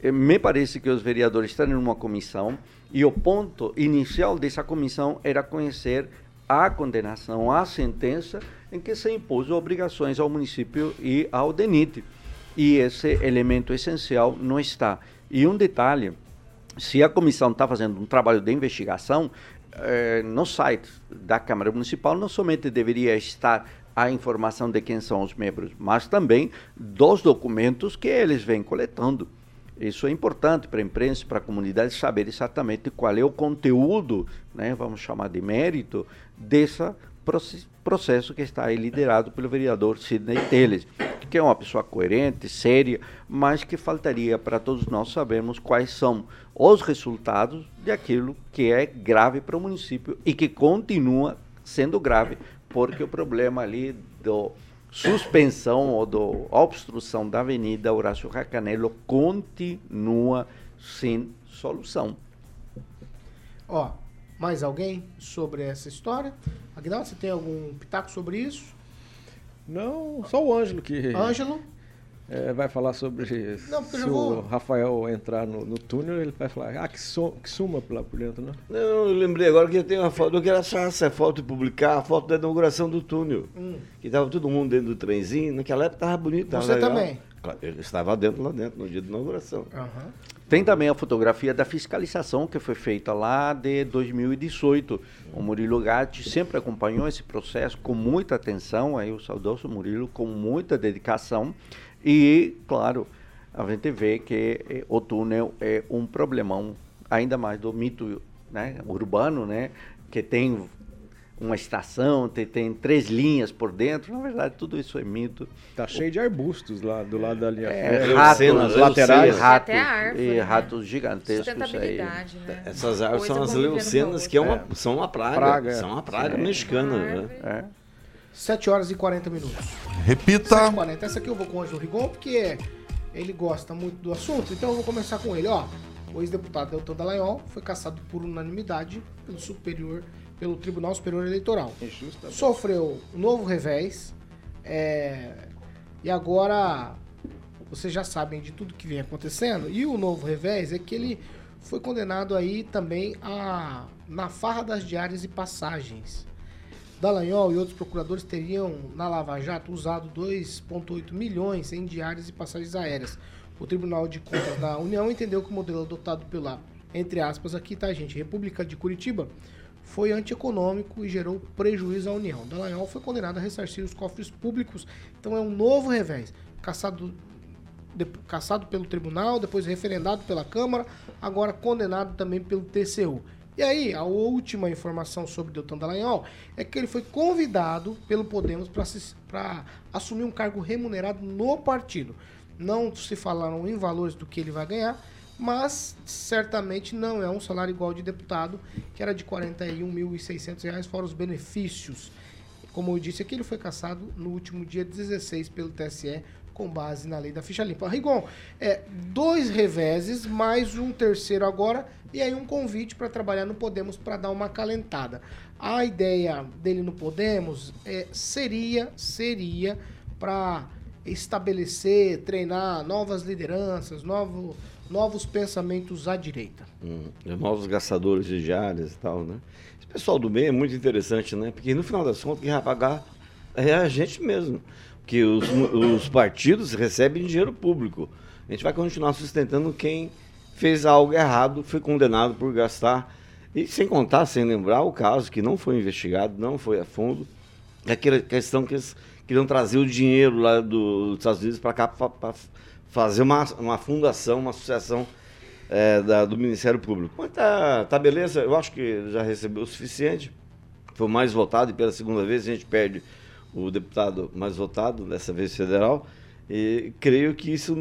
eh, me parece que os vereadores estão em uma comissão e o ponto inicial dessa comissão era conhecer a condenação, a sentença em que se impôs obrigações ao município e ao DENIT. E esse elemento essencial não está. E um detalhe, se a comissão está fazendo um trabalho de investigação, eh, no site da Câmara Municipal não somente deveria estar a informação de quem são os membros, mas também dos documentos que eles vêm coletando. Isso é importante para a imprensa, para a comunidade saber exatamente qual é o conteúdo, né, vamos chamar de mérito, desse processo que está aí liderado pelo vereador Sidney Teles, que é uma pessoa coerente, séria, mas que faltaria para todos nós sabermos quais são os resultados de aquilo que é grave para o município e que continua sendo grave, porque o problema ali do suspensão ou do obstrução da Avenida Horácio Racanelo continua sem solução. Ó, mais alguém sobre essa história? Aguinaldo, você tem algum pitaco sobre isso? Não, só o Ângelo que. Ângelo? É, vai falar sobre Não, se vou... o Rafael entrar no, no, túnel, ele vai falar, ah, que, so, que suma lá por dentro, né? Não, eu lembrei agora que eu tenho uma foto, eu quero achar essa foto e publicar a foto da inauguração do túnel. Hum. Que estava todo mundo dentro do trenzinho, naquela época estava bonito. Tava Você legal. também? Ele estava dentro lá dentro, no dia da inauguração. Uhum. Tem também a fotografia da fiscalização que foi feita lá de 2018. O Murilo Gatti sempre acompanhou esse processo com muita atenção, aí o saudoso Murilo com muita dedicação. E, claro, a gente vê que eh, o túnel é um problemão, ainda mais do mito né, urbano, né, que tem uma estação, tem, tem, três linhas por dentro. Na verdade, tudo isso é mito. Tá cheio de arbustos lá do lado da linha é, ratos, nas laterais. Ratos, árvore, e né? ratos gigantescos aí. Né? Essas árvores são as leucenas, que é uma, é. são uma praga. praga são uma praga é. mexicana. Né? É. 7 horas e 40 minutos. Repita. 7 e 40. Essa aqui eu vou com o Ângelo Rigon, porque ele gosta muito do assunto, então eu vou começar com ele. Ó, o ex-deputado Deltan Dallagnol foi caçado por unanimidade pelo superior, pelo Tribunal Superior Eleitoral. Sofreu um novo revés. É, e agora vocês já sabem de tudo que vem acontecendo. E o novo revés é que ele foi condenado aí também a na farra das diárias e passagens. Dallagnol e outros procuradores teriam, na Lava Jato, usado 2,8 milhões em diárias e passagens aéreas. O Tribunal de Contas da União entendeu que o modelo adotado pela, entre aspas, aqui tá, gente, República de Curitiba, foi antieconômico e gerou prejuízo à União. Dallagnol foi condenado a ressarcir os cofres públicos, então é um novo revés. Caçado, de, caçado pelo tribunal, depois referendado pela Câmara, agora condenado também pelo TCU. E aí, a última informação sobre Deltan Dallagnol é que ele foi convidado pelo Podemos para assumir um cargo remunerado no partido. Não se falaram em valores do que ele vai ganhar, mas certamente não é um salário igual de deputado, que era de R$ 41.600, fora os benefícios. Como eu disse aqui, ele foi caçado no último dia 16 pelo TSE com base na lei da ficha limpa. Rigon, é, dois reveses, mais um terceiro agora, e aí um convite para trabalhar no Podemos para dar uma calentada. A ideia dele no Podemos é, seria, seria para estabelecer, treinar novas lideranças, novo, novos pensamentos à direita. Hum, novos gastadores de diárias e tal, né? Esse pessoal do bem é muito interessante, né? Porque no final das contas quem vai pagar é a gente mesmo que os, os partidos recebem dinheiro público. A gente vai continuar sustentando quem fez algo errado, foi condenado por gastar. E sem contar, sem lembrar o caso que não foi investigado, não foi a fundo, é aquela questão que eles queriam trazer o dinheiro lá do, dos Estados Unidos para cá para fazer uma, uma fundação, uma associação é, da, do Ministério Público. Mas tá, tá beleza, eu acho que já recebeu o suficiente. foi mais votado e pela segunda vez a gente perde o deputado mais votado, dessa vez federal. E creio que isso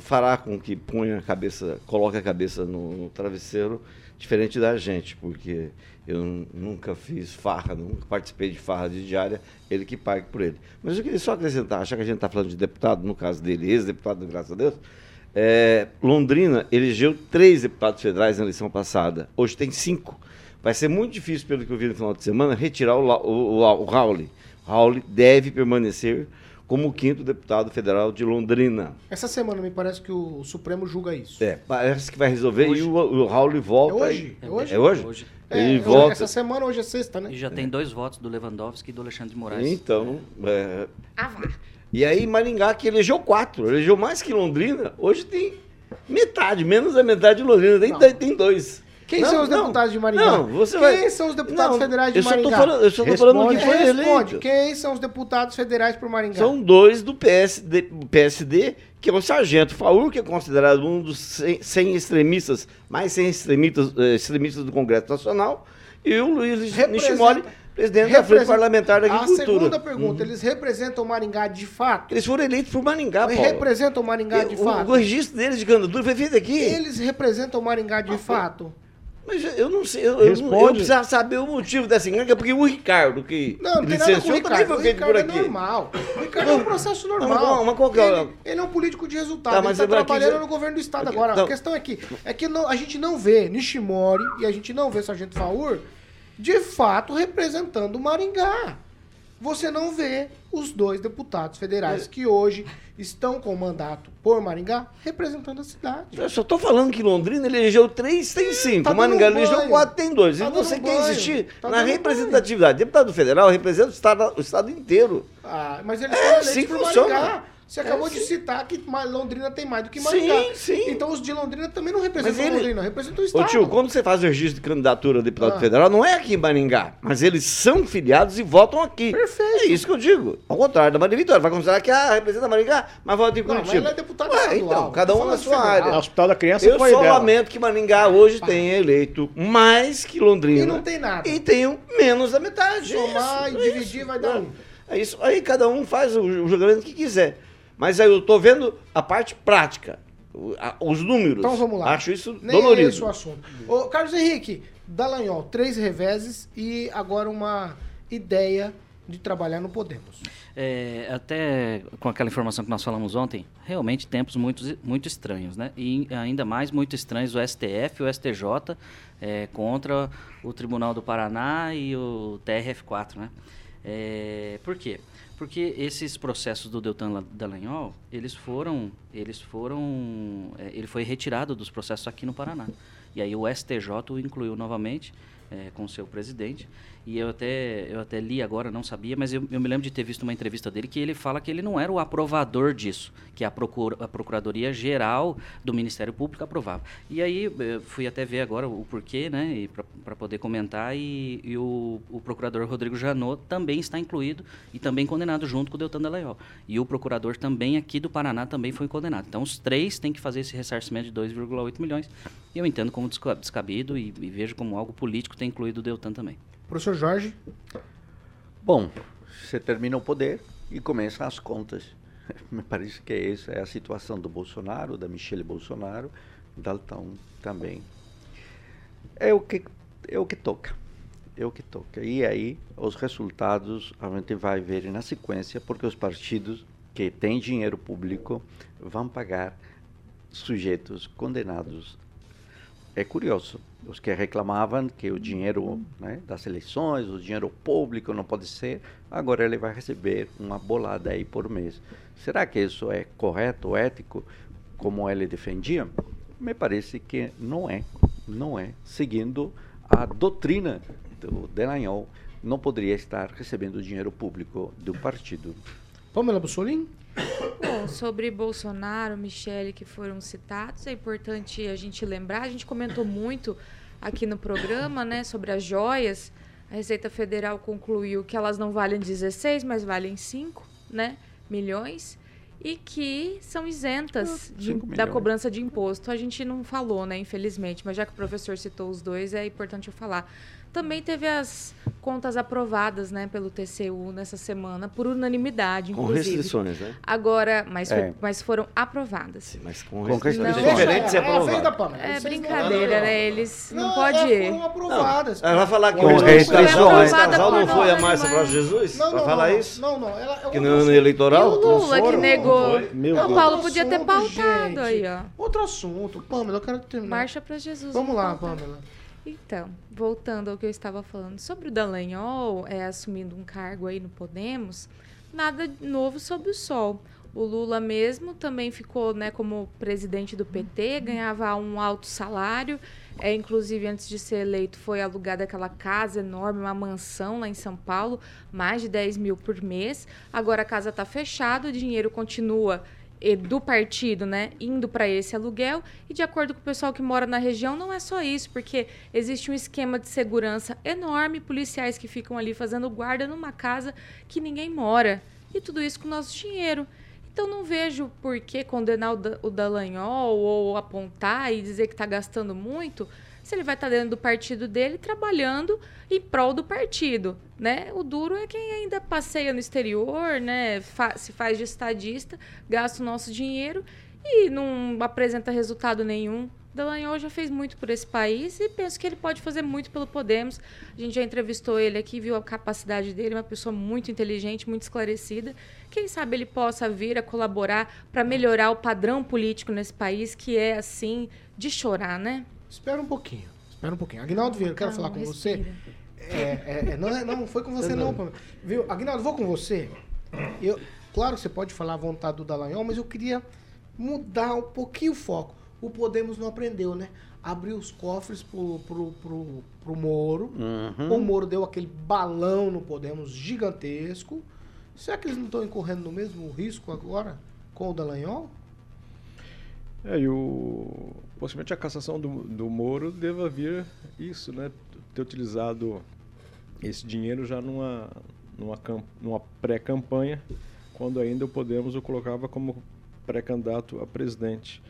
fará com que ponha a cabeça, coloque a cabeça no, no travesseiro, diferente da gente, porque eu nunca fiz farra, nunca participei de farra de diária, ele que pague por ele. Mas eu queria só acrescentar, achar que a gente está falando de deputado, no caso dele, ex-deputado, graças a Deus, é, Londrina elegeu três deputados federais na eleição passada, hoje tem cinco. Vai ser muito difícil, pelo que eu vi no final de semana, retirar o, o, o, o Raul. Raul deve permanecer como o quinto deputado federal de Londrina. Essa semana me parece que o Supremo julga isso. É, parece que vai resolver hoje. e o, o Raul volta. É hoje? É hoje? É hoje? hoje. Ele é, volta. Essa semana, hoje é sexta, né? E já tem dois votos do Lewandowski e do Alexandre de Moraes. Então, é... Ah. E aí Maringá, que elegeu quatro, elegeu mais que Londrina, hoje tem metade, menos da metade de Londrina, tem, tem dois. Quem Não, são os não. deputados de Maringá? Não, você Quem vai- são os deputados Não, federais de Maringá? falando- eu só tô falando que foi Responde. eleito. Quem são os deputados federais por Maringá? São dois do PSD, PSD, que é o Sargento Faur, que é considerado um dos 100, 100 extremistas, mais 100 extremistas, eh, extremistas do Congresso Nacional, e o Luiz Nishimori, presidente da Frente Parlamentar da A Agricultura. segunda pergunta, eles representam Maringá de fato? Eles foram eleitos por Maringá, Eles Paulo. representam Maringá de o, fato? o registro deles de candidatura foi feito aqui. Eles representam Maringá de fato? Mas eu não sei, eu, eu, não- eu precisava saber o motivo dessa encrenca, porque o Ricardo, que Não, não tem nada com o licenciou, também Ricardo. foi O feito Ricardo por é aqui. normal. O Ricardo é um processo Não, normal. mas- mas qual que é ele, ele é um político de resultado. Tá, ele mas está lembra que trabalhando já- no governo do estado agora. então- A questão é que, é que não- a gente não vê Nishimori e a gente não vê Sargento Faur de fato representando Maringá. Você não vê os dois deputados federais que hoje estão com mandato por Maringá representando a cidade. Eu só tô falando que Londrina elegeu três, tem cinco. tá Maringá elegeu quatro, tem dois. Tá e você quer banho. insistir Tá na representatividade. Deputado federal representa o estado, o estado inteiro. Ah, mas eles É, foram eleitos sim, por funciona. Maringá. Você É, acabou de sim. citar que Londrina tem mais do que Maringá. Sim, sim. Então os de Londrina também não representam Mas ele- Londrina, representam o Ô Estado. tio, quando você faz o registro de candidatura a deputado Ah. federal, não é aqui em Maringá, mas eles são filiados e votam aqui. Perfeito. É isso que eu digo. Ao contrário da Maria Vitória. Vai considerar que ah, representa Maringá, mas vota em Não, mas Curitiba. ela é deputada Ué, estadual. Então, cada um na sua federal. área. O Hospital da Criança Eu foi só dela. lamento que Maringá hoje tenha eleito mais que Londrina. E não tem nada. E tenham menos da metade. Somar Isso, e é dividir isso. vai dar É. um. É isso. Aí cada um faz o, o julgamento que quiser. Mas aí eu tô vendo a parte prática, os números. Então vamos lá. Acho isso Nem é dolorido. esse o assunto. Ô, Carlos Henrique, Dallagnol, três reveses e agora uma ideia de trabalhar no Podemos. É, até com aquela informação que nós falamos ontem, realmente tempos muito, muito estranhos, né? E ainda mais muito estranhos o STF e o STJ é, contra o Tribunal do Paraná e o TRF4, né? É, por quê? Porque esses processos do Deltan La- Dallagnol, eles foram, eles foram, é, ele foi retirado dos processos aqui no Paraná. E aí o STJ o incluiu novamente é, com seu presidente. E eu até, eu até li agora, não sabia, mas eu, eu me lembro de ter visto uma entrevista dele que ele fala que ele não era o aprovador disso, que a, procura, a Procuradoria Geral do Ministério Público aprovava. E aí eh, fui até ver agora o porquê, né, para poder comentar, e, e o, o procurador Rodrigo Janot também está incluído e também condenado junto com o Deltan Dallagnol. E o procurador também aqui do Paraná também foi condenado. Então os três têm que fazer esse ressarcimento de 2,8 milhões. E eu entendo como desca- descabido e, e vejo como algo político ter incluído o Deltan também. Professor Jorge, Bom, você termina o poder e começa as contas. Me parece que essa é a situação do Bolsonaro, da Michele Bolsonaro, Dalton também. É o que é o que toca. É o que toca. E aí os resultados a gente vai ver na sequência, porque os partidos que têm dinheiro público vão pagar sujeitos condenados é curioso. Os que reclamavam que o dinheiro né, das eleições, o dinheiro público não pode ser, agora ele vai receber uma bolada aí por mês. Será que isso é correto, ético, como ele defendia? Me parece que não é. Não é. Seguindo a doutrina do Delanhol, não poderia estar recebendo dinheiro público do partido. Pamela Bussolini? Bom, sobre Bolsonaro, Michele, que foram citados, é importante a gente lembrar, a gente comentou muito aqui no programa, né, sobre as joias. A Receita Federal concluiu que elas não valem 16, mas valem 5, né, milhões. e que são isentas de- cinco da cobrança de imposto. A gente não falou, né, infelizmente, mas já que o professor citou os dois, é importante eu falar. Também teve as contas aprovadas, né, pelo TCU nessa semana, por unanimidade, Com inclusive. restrições, né? Agora, mas, foi- É. mas foram aprovadas. Mas com, Com restrições. restrições. Diferente de ser é, é aprovado. É Vocês não- brincadeira, né? Eles não, Não, pode é, ir. foram aprovadas. Ela vai falar que Com o restrições. casal não Aprovada casal não foi a Márcia mas- Braz Jesus? Não, Vai não, falar não, isso? Não, não. Ela, é Que outro no ano assunto. E eleitoral? o Lula que negou. Meu o Deus. Paulo podia ter pautado gente. aí, ó. Outro assunto. Pamela, eu quero terminar. Marcha pra Jesus. Vamos lá. Pamela. Então, voltando ao que eu estava falando sobre o Dallagnol é, assumindo um cargo aí no Podemos, nada novo sob o sol. O Lula mesmo também ficou né, como presidente do PT, ganhava um alto salário. É, inclusive, antes de ser eleito, foi alugada aquela casa enorme, uma mansão lá em São Paulo, mais de 10 mil por mês. Agora a casa está fechada, o dinheiro continua do partido, né, indo para esse aluguel. E de acordo com o pessoal que mora na região, não é só isso, porque existe um esquema de segurança enorme, policiais que ficam ali fazendo guarda numa casa que ninguém mora. E tudo isso com o nosso dinheiro. Então não vejo por que condenar o, Da- o Dallagnol ou apontar e dizer que está gastando muito, se ele vai estar dentro do partido dele trabalhando em prol do partido, né? O duro é quem ainda passeia no exterior, né? Fa- se faz de estadista, gasta o nosso dinheiro e não apresenta resultado nenhum. Dallagnol já fez muito por esse país e penso que ele pode fazer muito pelo Podemos. A gente já entrevistou ele aqui, viu a capacidade dele, uma pessoa muito inteligente, muito esclarecida. Quem sabe ele possa vir a colaborar para melhorar o padrão político nesse país, que é assim, de chorar, né? Espera um pouquinho. Espera um pouquinho. Aguinaldo Vieira, eu quero falar com você. respira. É, é, é, não, é- não, foi com você não, Pamela. Viu? Aguinaldo, vou com você. Eu, claro que você pode falar à vontade do Dallagnol, mas eu queria mudar um pouquinho o foco. O Podemos não aprendeu, né? Abriu os cofres pro, pro, pro, pro Moro. Uhum. O Moro deu aquele balão no Podemos gigantesco. Será que eles não estão incorrendo no mesmo risco agora com o Dallagnol? É, e o, possivelmente a cassação do, do Moro deva vir isso, né? Ter utilizado esse dinheiro já numa, numa, numa pré-campanha, quando ainda o Podemos o colocava como pré-candidato a presidente.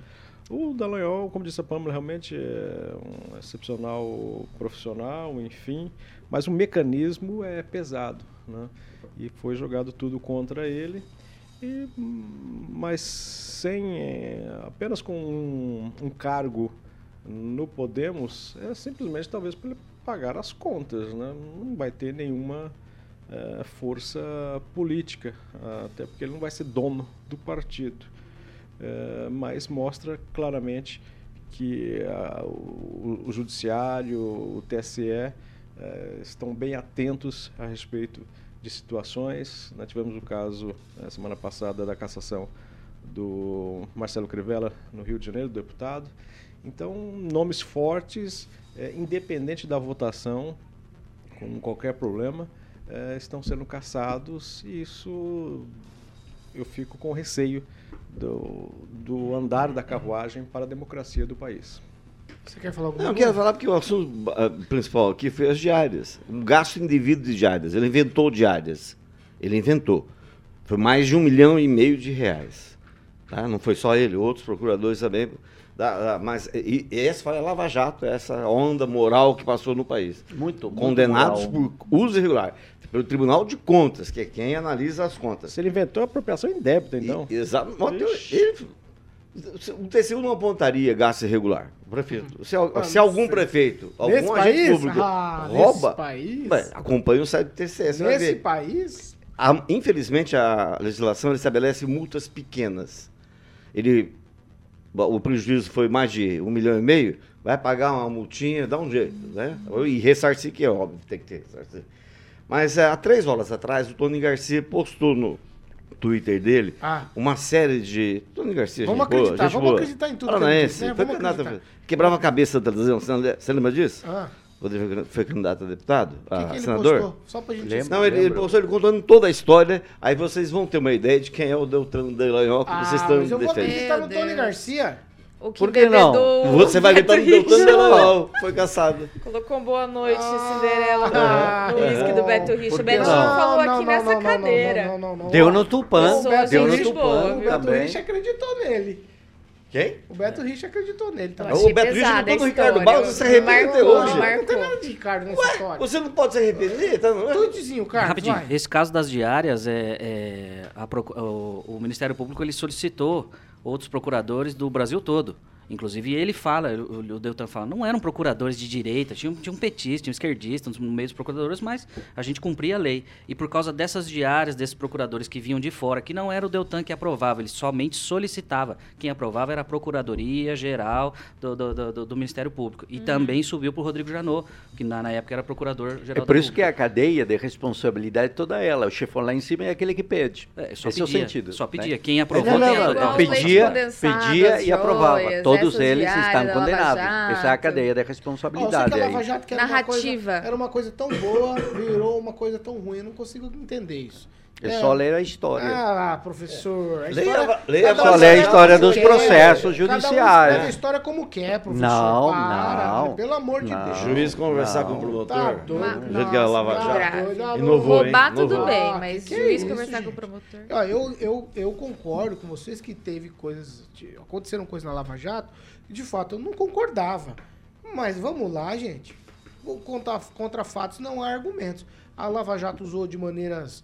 O Dallagnol, como disse a Pâmela, realmente é um excepcional profissional, enfim, mas o mecanismo é pesado, né? E foi jogado tudo contra ele. E, mas sem eh, apenas com um, um cargo no Podemos é simplesmente talvez para ele pagar as contas, né? Não vai ter nenhuma eh, força política, até porque ele não vai ser dono do partido. Eh, mas mostra claramente que ah, o, o judiciário, o TSE estão bem atentos a respeito de situações. Nós tivemos o caso na semana passada da cassação do Marcelo Crivella no Rio de Janeiro, deputado. Então, nomes fortes, eh, independente da votação, com qualquer problema, eh, estão sendo caçados e isso eu fico com receio do, do andar da carruagem para a democracia do país. Você quer falar alguma Não, eu coisa? quero falar porque o assunto ah, principal aqui foi as diárias. Um gasto indevido de diárias. Ele inventou diárias. Ele inventou. Foi mais de um milhão e meio de reais. Tá? Não foi só ele, outros procuradores também. Da- da- mas e, e essa foi a Lava Jato, essa onda moral que passou no país. Muito, muito Condenados moral. por uso irregular. Pelo Tribunal de Contas, que é quem analisa as contas. Se ele inventou a apropriação indébita, então. E- Exato. Mas Ixi. ele- o TCU não apontaria gasto irregular. Prefeito. Se, Ah, se algum sei. prefeito, algum Nesse agente país? público Ah, rouba, nesse país? acompanha o site do vai Nesse país? A- infelizmente, a legislação estabelece multas pequenas. Ele, o prejuízo foi mais de um milhão e meio, vai pagar uma multinha, dá um jeito, né? E ressarcir, que é óbvio, tem que ter ressarcir. Mas é, há três horas atrás, o Tony Garcia postou no Twitter dele Ah. uma série de. Tony Garcia, Vamos gente boa, acreditar, gente vamos boa. acreditar em tudo Paranaense, né? foi Vamos candidato. Quebrava a cabeça da televisão, você lembra disso? Ah, Quando ele foi- candidato a deputado? o que, a que ele senador? postou? Só pra gente Lembra? Não, ele, ele postou ele contando toda a história, aí vocês vão ter uma ideia de quem é o Deltrano Dallagnol que Ah, vocês estão mas eu vou defendendo. acreditar no Tony. Garcia. O que Por que não? Você vai gritar Beto Deltan Richa. não, foi caçado. Colocou um boa noite, Cinderela, no- no uísque do Beto Richa. O Betinho não? falou Não, aqui não, nessa não, não, cadeira. não, não, não, não. Deu no Tupã, deu no Tupã O viu? Beto também. Rich acreditou nele. Quem? O Beto Rich acreditou nele também. Achei O Beto Richa pesada gritou no Ricardo. Barros, você arrepende Marcou, até hoje. Não tem nada de Ricardo nessa história. Você não pode se arrepender, tá? Não é? Carlos, Rapidinho, vai. esse caso das diárias, é, é, a o, o Ministério Público ele solicitou outros procuradores do Brasil todo. Inclusive ele fala, o, o Deltan fala, não eram procuradores de direita, tinha, um- tinha um petista, tinha um esquerdista no meio dos procuradores, mas a gente cumpria a lei. E por causa dessas diárias desses procuradores que vinham de fora, que não era o Deltan que aprovava, ele somente solicitava. Quem aprovava era a Procuradoria Geral do, do, do- do- do Ministério Público. E também subiu para o Rodrigo Janot, que na, na época era Procurador-Geral É por isso que a cadeia de responsabilidade é toda ela. O chefão lá em cima é aquele que pede. É, só Esse é o pedia, sentido. só pedia. né? Quem aprovou, Não, não, a- não, a- pedia, pedia e aprovava. joias, Todos eles diárias estão condenados. Essa é a cadeia da Ó, eu sei responsabilidade que a. Lava Jato que era uma, Narrativa. coisa, era uma coisa tão boa, virou uma coisa tão ruim. Eu não consigo entender isso. É só ler a história. Ah, professor. A Leia- história, leia- um só ler a história dos quer. processos um judiciários. escreve a história como quer, professor. Não, Para, não. Pelo amor de Não. Deus. Juiz conversar com o promotor. Tá doido. Do jeito que ela lava já. Doido, ah, Inovou, hein? Roubar tudo Inovou. bem, Ah, mas que que é juiz isso, conversar com o gente? promotor. Ó, eu, eu, eu concordo com vocês que teve coisas. de- aconteceram coisas na Lava Jato. e, De fato, eu não concordava. Mas vamos lá, gente. Vou Contra, contra fatos não há argumentos. A Lava Jato usou de maneiras.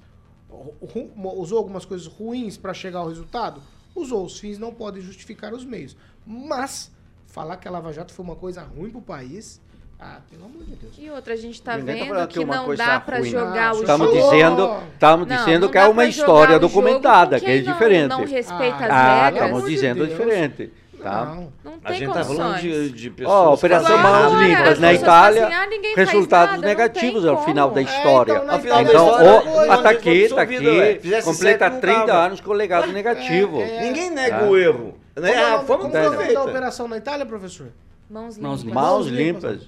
Usou algumas coisas ruins para chegar ao resultado? Usou. Os fins não podem justificar os meios. Mas, falar que a Lava Jato foi uma coisa ruim pro país. Ah, pelo amor de Deus. E outra, a gente tá Ninguém tá vendo que não dá pra ruim. jogar o Estamos jogo. dizendo, estamos Não, dizendo não que é uma história o documentada, que é quem não- diferente. Não, respeita Ah, as Ah, regras. estamos de dizendo Deus. diferente. Tá? Não. Não A gente tá falando de, de pessoas. Ó, Operação Claro, Mãos Limpas as na pessoas Itália, assim, ah, resultados nada, negativos ao final da como. É, história. então, Ao final da Então, história, mas tá aqui, tá aqui, Fizesse completa sete, não 30 dava. anos com legado negativo. é. Ninguém nega Ah. o erro. Né? Como é o A nome- forma como foi é o nome da operação na Itália, professor? Mãos limpas. Mãos limpas.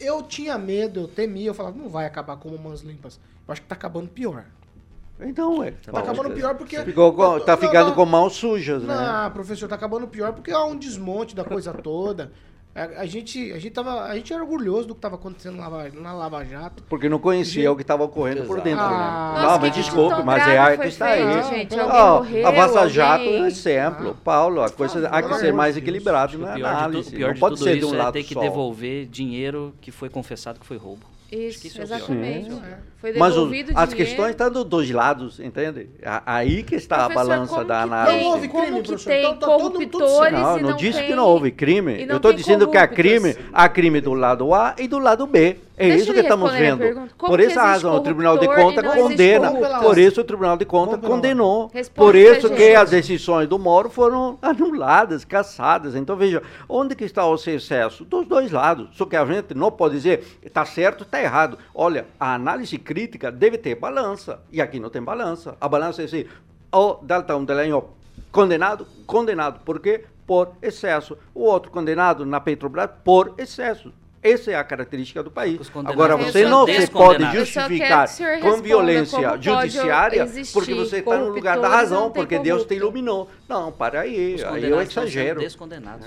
Eu tinha medo, eu temia, eu falava, não vai acabar como mãos limpas. Eu acho que tá acabando pior. Então, é. Tá acabando pior porque. Ficou com- tá Não, ficando não, com mãos sujas, né? Não, professor, tá acabando pior porque há um desmonte da coisa toda. A, a gente, a, gente tava, a gente era orgulhoso do que tava acontecendo na Lava, na Lava Jato. Porque não conhecia o que estava ocorrendo por dentro, Ah. né? Nossa, Não, que mas desculpe, tão mas é grave a foi que está aí. feito, gente? Não, Alguém Ó, morreu, a Vaza Jato é um alguém- exemplo. Paulo, a coisa há que pelo ser amor mais de Deus. equilibrado O na pior, de, tu- análise. o pior Não de pode tudo ser de isso um é lado ter que só. devolver dinheiro que foi confessado que foi roubo. Isso, isso é exatamente. Sim. Foi Mas o- as questões estão dos dois lados, entende? A- Aí que está Professor, a balança como da análise. tem- Não houve como crime, que professor. tem Então tá todo- corruptores Não, e não não disse tem... que não houve crime. e Eu não estou dizendo que há crime, há crime do lado A e do lado B. É Deixa isso que estamos vendo. Como Por essa razão, o Tribunal de Contas não condena. Por isso o Tribunal de Contas condenou. Responde Por isso gente. que as decisões do Moro foram anuladas, cassadas. Então veja, onde que está o seu excesso? Dos dois lados. Só que a gente não pode dizer está certo, está errado. Olha, a análise crítica deve ter balança. E aqui não tem balança. A balança é assim, o Dalton Delanhol condenado, condenado. Por quê? Por excesso. O outro condenado na Petrobras por excesso. Essa é a característica do país. Agora, você não se pode justificar com violência judiciária porque você está no lugar da e razão, não porque Deus te iluminou. Não, para aí, aí eu exagero.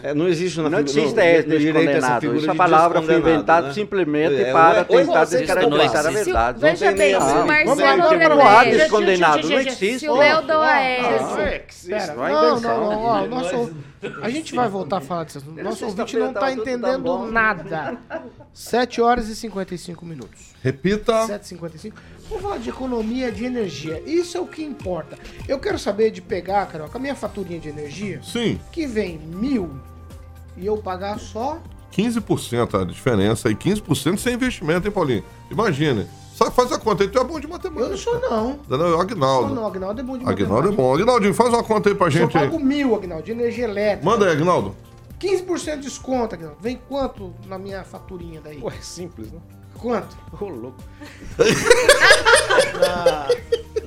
É, não existe na Não existe no- esse no direito descondenado. figura Essa de palavra foi inventada né? simplesmente É, para ou tentar você descaracterizar a verdade. Se- veja tem bem, nem- se o Ah, Marcelo Não há descondenado, não existe. se o Léo Doaes, Pera, Não é não, não, não, ó, o nosso, a gente vai voltar a falar disso. Nosso ouvinte não tá entendendo nada. 7 horas e 55 minutos. Repita. 7h55. Vamos falar de economia de energia. Isso é o que importa. Eu quero saber de pegar, Carioca, a minha faturinha de energia, Sim, que vem mil, e eu pagar só 15% a diferença e 15% sem investimento, hein, Paulinho? Imagine. Só faz a conta aí, tu é bom de matemática. Eu não sou não. Não, não, é o Não, Agnaldo. não, Agnaldo é bom de Agnaldo é matemática. bom. Agnaldinho, faz uma conta aí pra eu gente aí. pago mil, Agnaldo, de energia elétrica. Manda aí, Agnaldo. 15% de desconto, Agnaldo. Vem quanto na minha faturinha daí? Ué, simples, né? Quanto? Ô, louco. na,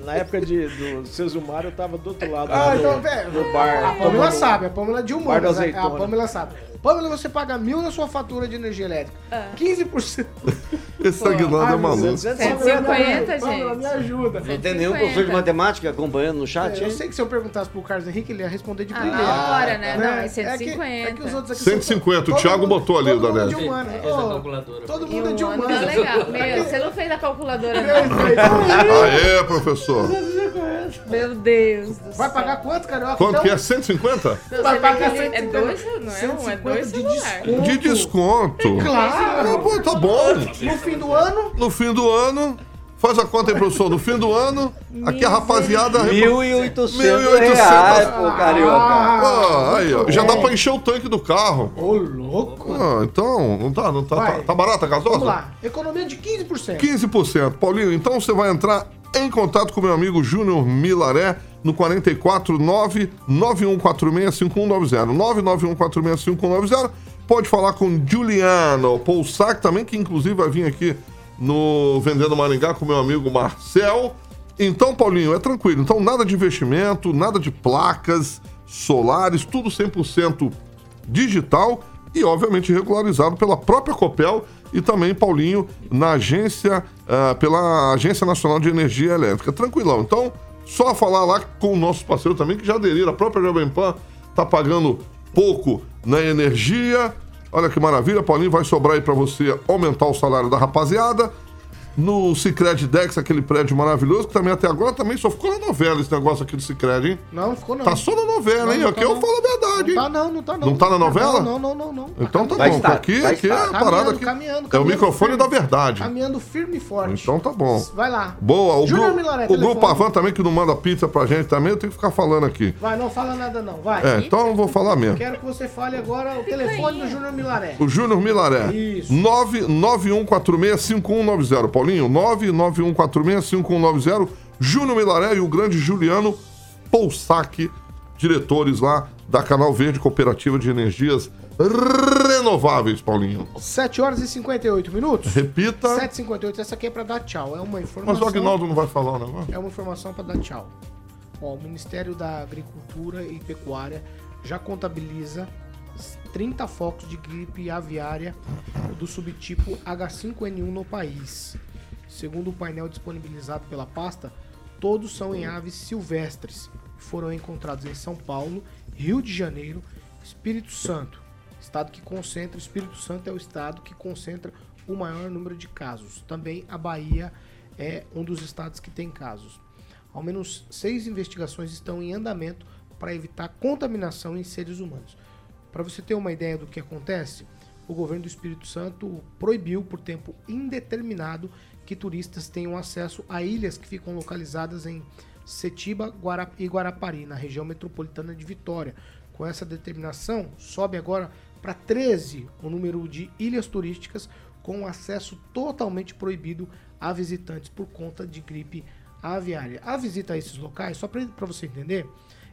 na época de, do seu Zumar, eu tava do outro lado. Ah, do, então, velho. do bar. A Pamela tomando- sabe, a Pamela de Bar humanas. da A. Pamela sabe. Pamela, você paga mil na sua fatura de energia elétrica. Ah. 15%. Esse Aguinaldo é maluco. 150, Pamela, gente. me ajuda. Não tem nenhum professor de matemática acompanhando no chat, É, eu sei que se eu perguntasse pro Carlos Henrique, ele ia responder de Ah, primeira. na hora, né? Não, é É que, 150. é que os outros aqui são- 150, o todo Thiago mundo- botou ali o todo da mundo de Nerd. humana. Todo mundo é de um ano humana. tá legal. Meu, você não fez a calculadora, não. Aê, professor. Meu Deus do Vai pagar quanto, carioca? Quanto então? que é? 150? Não, Vai pagar vê que ele- É 150, dois, não é um, é 150 dois de celular. desconto. De desconto. Claro. Pô, tá bom. No fim do ano, No fim do ano, faz a conta aí, professor. No fim do ano, aqui a rapaziada. 1.800 1.800. reais, pô, carioca. Ah, aí, ó, já dá pra encher o tanque do carro. ô louco. Ah, então, não tá, não tá, tá, tá barata a gasosa? Vamos lá. Economia de 15%. 15%. Paulinho, então você vai entrar em contato com meu amigo Júnior Milaré no 44 991465190. 991465190. Pode falar com Juliano Poussac também, que inclusive vai vir aqui no Vendendo Maringá com meu amigo Marcel. Então, Paulinho, é tranquilo. Então, nada de investimento, nada de placas solares, tudo 100% digital e, obviamente, regularizado pela própria Copel e também, Paulinho, na agência, ah, pela Agência Nacional de Energia Elétrica. Tranquilão. Então, só falar lá com o nosso parceiro também, que já aderiram. A própria Jovem Pan tá pagando pouco na energia. Olha que maravilha, Paulinho, vai sobrar aí para você aumentar o salário da rapaziada. No Cicred Dex, aquele prédio maravilhoso, que também até agora também só ficou na novela esse negócio aqui do Cicred, hein? Não, não ficou não. Tá só na novela, Não, hein? não Aqui tá eu não. falo a verdade, hein? Não tá não, não tá não. Não tá na novela? Não, não, não, não. Então tá Vai bom. estar, aqui vai aqui é a estar. parada Caminhando, aqui. caminhando, é o caminhando microfone firme. da verdade. Caminhando firme e forte. Então tá bom. Vai lá. Boa, o, Júnior Gru, Milaré, o. Grupo Avan também, que não manda pizza pra gente também, eu tenho que ficar falando aqui. Vai, não fala nada não. Vai. É, então eu vou falar mesmo. Quero que você fale agora o telefone do Júnior Milaré. O Júnior Milaré. Isso. 991465190. Paulinho, 991465190. Júnior Milaré e o grande Juliano Poussac, diretores lá da Canal Verde Cooperativa de Energias Renováveis, Paulinho. 7 horas e 58 minutos. Repita. 7h58, essa aqui é pra dar tchau. É uma informação. Mas o Agnaldo não vai falar o negócio? É uma informação para dar tchau. Ó, o Ministério da Agricultura e Pecuária já contabiliza 30 focos de gripe aviária do subtipo H5N1 no país. Segundo o painel disponibilizado pela pasta, todos são em aves silvestres. Foram encontrados em São Paulo, Rio de Janeiro, Espírito Santo. Estado que concentra, Espírito Santo é o estado que concentra o maior número de casos. Também a Bahia é um dos estados que tem casos. Ao menos seis investigações estão em andamento para evitar contaminação em seres humanos. Para você ter uma ideia do que acontece, o governo do Espírito Santo proibiu por tempo indeterminado que turistas tenham acesso a ilhas que ficam localizadas em Setiba e Guarapari, na região metropolitana de Vitória. Com essa determinação, sobe agora para 13 o número de ilhas turísticas com acesso totalmente proibido a visitantes por conta de gripe aviária. A visita a esses locais, só para você entender,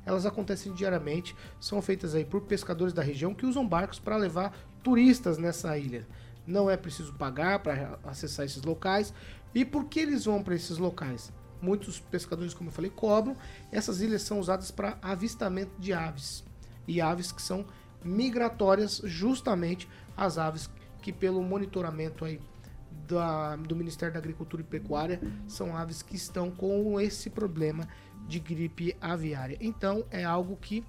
elas acontecem diariamente, são feitas aí por pescadores da região que usam barcos para levar turistas nessa ilha. Não é preciso pagar para acessar esses locais. E por que eles vão para esses locais? Muitos pescadores, como eu falei, cobram. Essas ilhas são usadas para avistamento de aves. E aves que são migratórias, justamente as aves que pelo monitoramento aí da- do Ministério da Agricultura e Pecuária são aves que estão com esse problema de gripe aviária. Então é algo que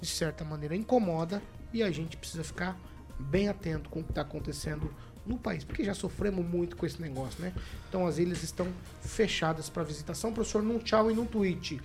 de certa maneira incomoda e a gente precisa ficar bem atento com o que está acontecendo no país, porque já sofremos muito com esse negócio, né? Então as ilhas estão fechadas para visitação. Professor, num tchau e num tweet.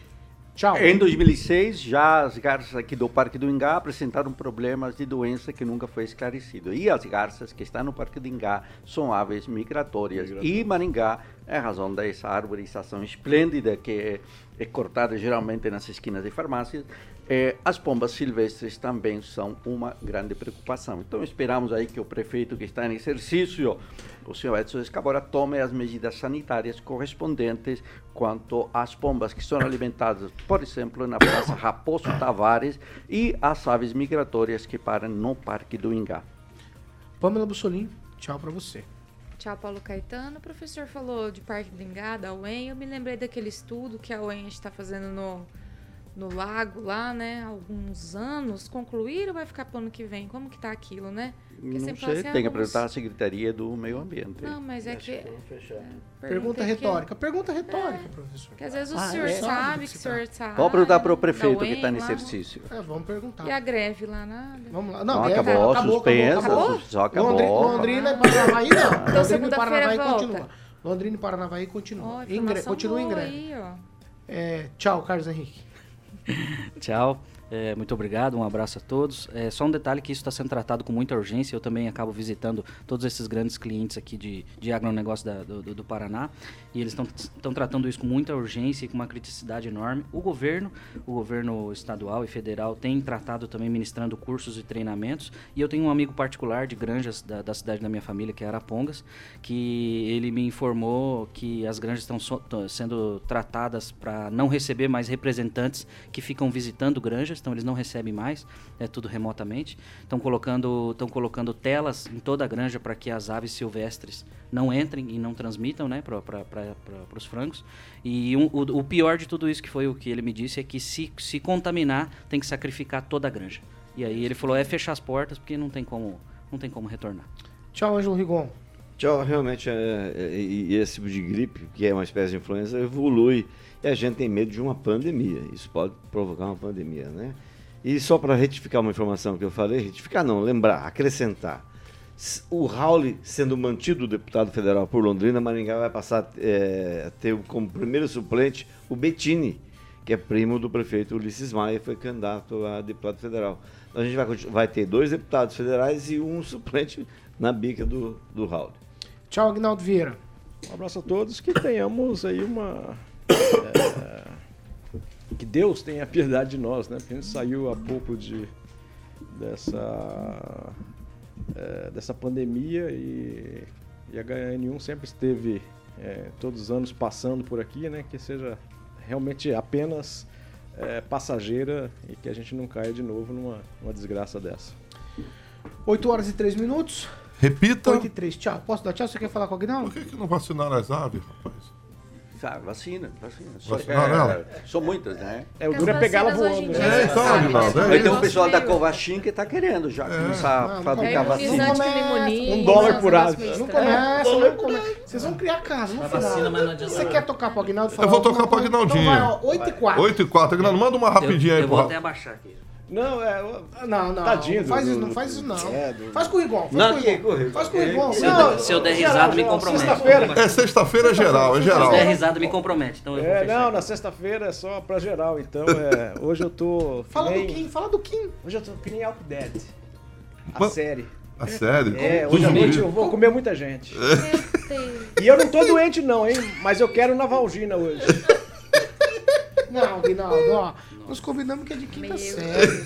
Tchau. Em 2006, já as garças aqui do Parque do Ingá apresentaram problemas de doença que nunca foi esclarecido. E as garças que estão no Parque do Ingá são aves migratórias. E Maringá é a razão dessa arborização esplêndida que é, é cortada geralmente nas esquinas de farmácias. Eh, as pombas silvestres também são uma grande preocupação. Então esperamos aí que o prefeito que está em exercício, o senhor Edson Escabora, tome as medidas sanitárias correspondentes quanto às pombas que são alimentadas, por exemplo, na Praça Raposo Tavares e as aves migratórias que param no Parque do Ingá. Pamela Bussolini, tchau para você. Tchau, Paulo Caetano. O professor falou de Parque do Ingá, da UEM. Eu me lembrei daquele estudo que a UEM está fazendo no, no lago lá, né, há alguns anos, concluir ou vai ficar para o ano que vem? Como que tá aquilo, né? Porque Não sempre sei, assim, ah, tem que vamos- apresentar a Secretaria do Meio Ambiente. Não, mas é que... Pergunta que- retórica. Pergunta retórica, professor. Que às vezes o Ah, senhor é? sabe que o senhor sabe. Pode perguntar para o prefeito que está lá. exercício. É, vamos perguntar. E a greve lá, nada? Vamos lá. Não, greve, acabou, acabou, suspensa, acabou. só acabou. Londri- Londrina e Paranavaí não. Então, Londrina e segunda-feira Paranavaí volta. continua. Londrina e Paranavaí continua. Ingre- continua em greve. aí, ó. É, tchau, Carlos Henrique. Tchau. É, muito obrigado, um abraço a todos. É, só um detalhe que isso está sendo tratado com muita urgência. Eu também acabo visitando todos esses grandes clientes aqui de, de agronegócio da- do, do- Paraná e eles estão tratando isso com muita urgência e com uma criticidade enorme. O governo, o governo estadual e federal tem tratado também ministrando cursos e treinamentos. E eu tenho um amigo particular de granjas da, da cidade da minha família, que é Arapongas, que ele me informou que as granjas estão so- sendo tratadas para não receber mais representantes que ficam visitando granjas, então eles não recebem mais, é tudo remotamente. Estão colocando, estão colocando telas em toda a granja para que as aves silvestres não entrem e não transmitam né, para os frangos. E um- o, o pior de tudo isso, que foi o que ele me disse, é que se, se contaminar, tem que sacrificar toda a granja. E aí ele falou, é fechar as portas, porque não tem como, não tem como retornar. Tchau, Ângelo Rigon. Tchau, realmente, é, é, e, esse tipo de gripe, que é uma espécie de influenza, evolui e a gente tem medo de uma pandemia. Isso pode provocar uma pandemia, né? E só para retificar uma informação que eu falei, retificar não, lembrar, acrescentar. O Raul, sendo mantido deputado federal por Londrina, Maringá vai passar é, a ter como primeiro suplente o Bettini, que é primo do prefeito Ulisses Maia, foi candidato a deputado federal. Então a gente vai, vai ter dois deputados federais e um suplente na bica do, do Raul. Tchau, Agnaldo Vieira. Um abraço a todos, que tenhamos aí uma. é, que Deus tenha piedade de nós, né? Porque a gente saiu há pouco de, dessa, é, dessa pandemia e, e a HN1 sempre esteve é, todos os anos passando por aqui, né? Que seja realmente apenas passageira e que a gente não caia de novo numa, numa desgraça dessa. 8 horas e 3 minutos. Repita. 8 e 3. Tchau. Posso dar tchau? Você quer falar com o Agnaldo? Por que, que não vacinaram as aves, rapaz? Ah, vacina, vacina. Só- Vacinaram ela? São muitas, né? É, o duro é pegar ela voando. É, então, Aguinaldo, é Então isso. o pessoal da Covaxin que está querendo já começar a fabricar É vacina. imuniza. Um dólar por ave. Não começa, não começa. Vocês vão criar casa final. vacina, mas não adianta Você quer tocar pro Agnaldo? Eu vou tocar pro Aguinaldinho. Então vai, ó, 8 e 4. 8 e 4. Aguinaldo, manda uma rapidinha eu, aí eu pro vou até abaixar aqui. Não, é. Não, não. Tadinho não faz do- isso, do- não faz isso, não. É, do- Faz com o Rigon. Faz Não, com o Faz com o Rigon. Se eu, Não, se eu der geral, risada, me geral, compromete. sexta-feira. É sexta-feira geral, é Se eu geral. der risada, me compromete. Então eu vou É, não, na sexta-feira é só pra geral, então é, hoje eu tô. Fala do nem- Kim, fala do Kim. Hoje eu tô que nem Dead. A Mas- série. A série? É, hoje à noite eu vou comer muita gente. Deus. E eu não tô doente, não, hein? Mas eu quero Navalgina hoje. Não, Aguinaldo, ó. Nós convidamos que é de quinta Meu série.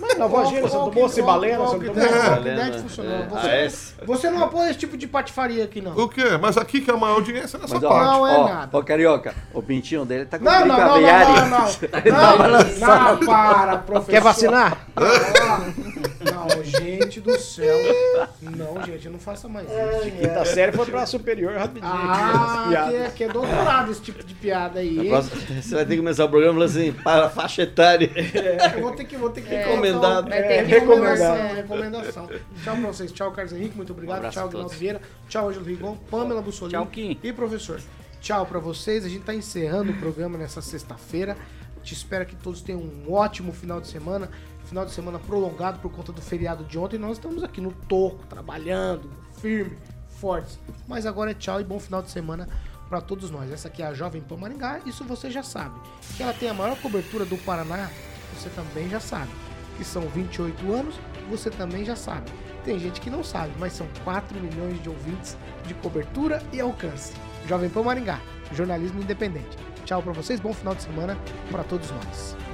Mas Navalgina, você não tomou cibalena, você não tomou. Walking Cibalena, Dead funcionou. é. Você, Ah, esse. você não apoia esse tipo de patifaria aqui, não. O quê? Mas aqui que é a maior audiência nessa Mas, ó, parte. Não é ó, nada. ó, Carioca, o pintinho dele tá com Não, não, não, não, não, não. Não, não, para, professor. Quer vacinar? Não, gente do céu. Não, gente, não faça mais isso. Quinta série foi pra superior rapidinho. Ah, que é, é doutorado esse tipo de piada aí. Você vai ter que começar o programa falando assim, para a faixa etária. Eu vou ter que, vou ter que Recomendado. é, recomendação, recomendar. recomendação. Tchau pra vocês. Tchau, Carlos Henrique. Muito obrigado. Um tchau, Aguinaldo todos. Vieira. Tchau, Ângelo Rigon. Pamela Bussolini. Tchau, Kim. E professor. Tchau pra vocês. A gente tá encerrando o programa nessa sexta-feira. Te espero que todos tenham um ótimo final de semana. Final de semana prolongado por conta do feriado de ontem. Nós estamos aqui no toco, trabalhando, firme, fortes. Mas agora é tchau e bom final de semana para todos nós. Essa aqui é a Jovem Pan Maringá. Isso você já sabe. Que ela tem a maior cobertura do Paraná. Você também já sabe. Que são 28 anos. Você também já sabe. Tem gente que não sabe, mas são 4 milhões de ouvintes de cobertura e alcance. Jovem Pan Maringá, jornalismo independente. Tchau pra vocês, bom final de semana para todos nós.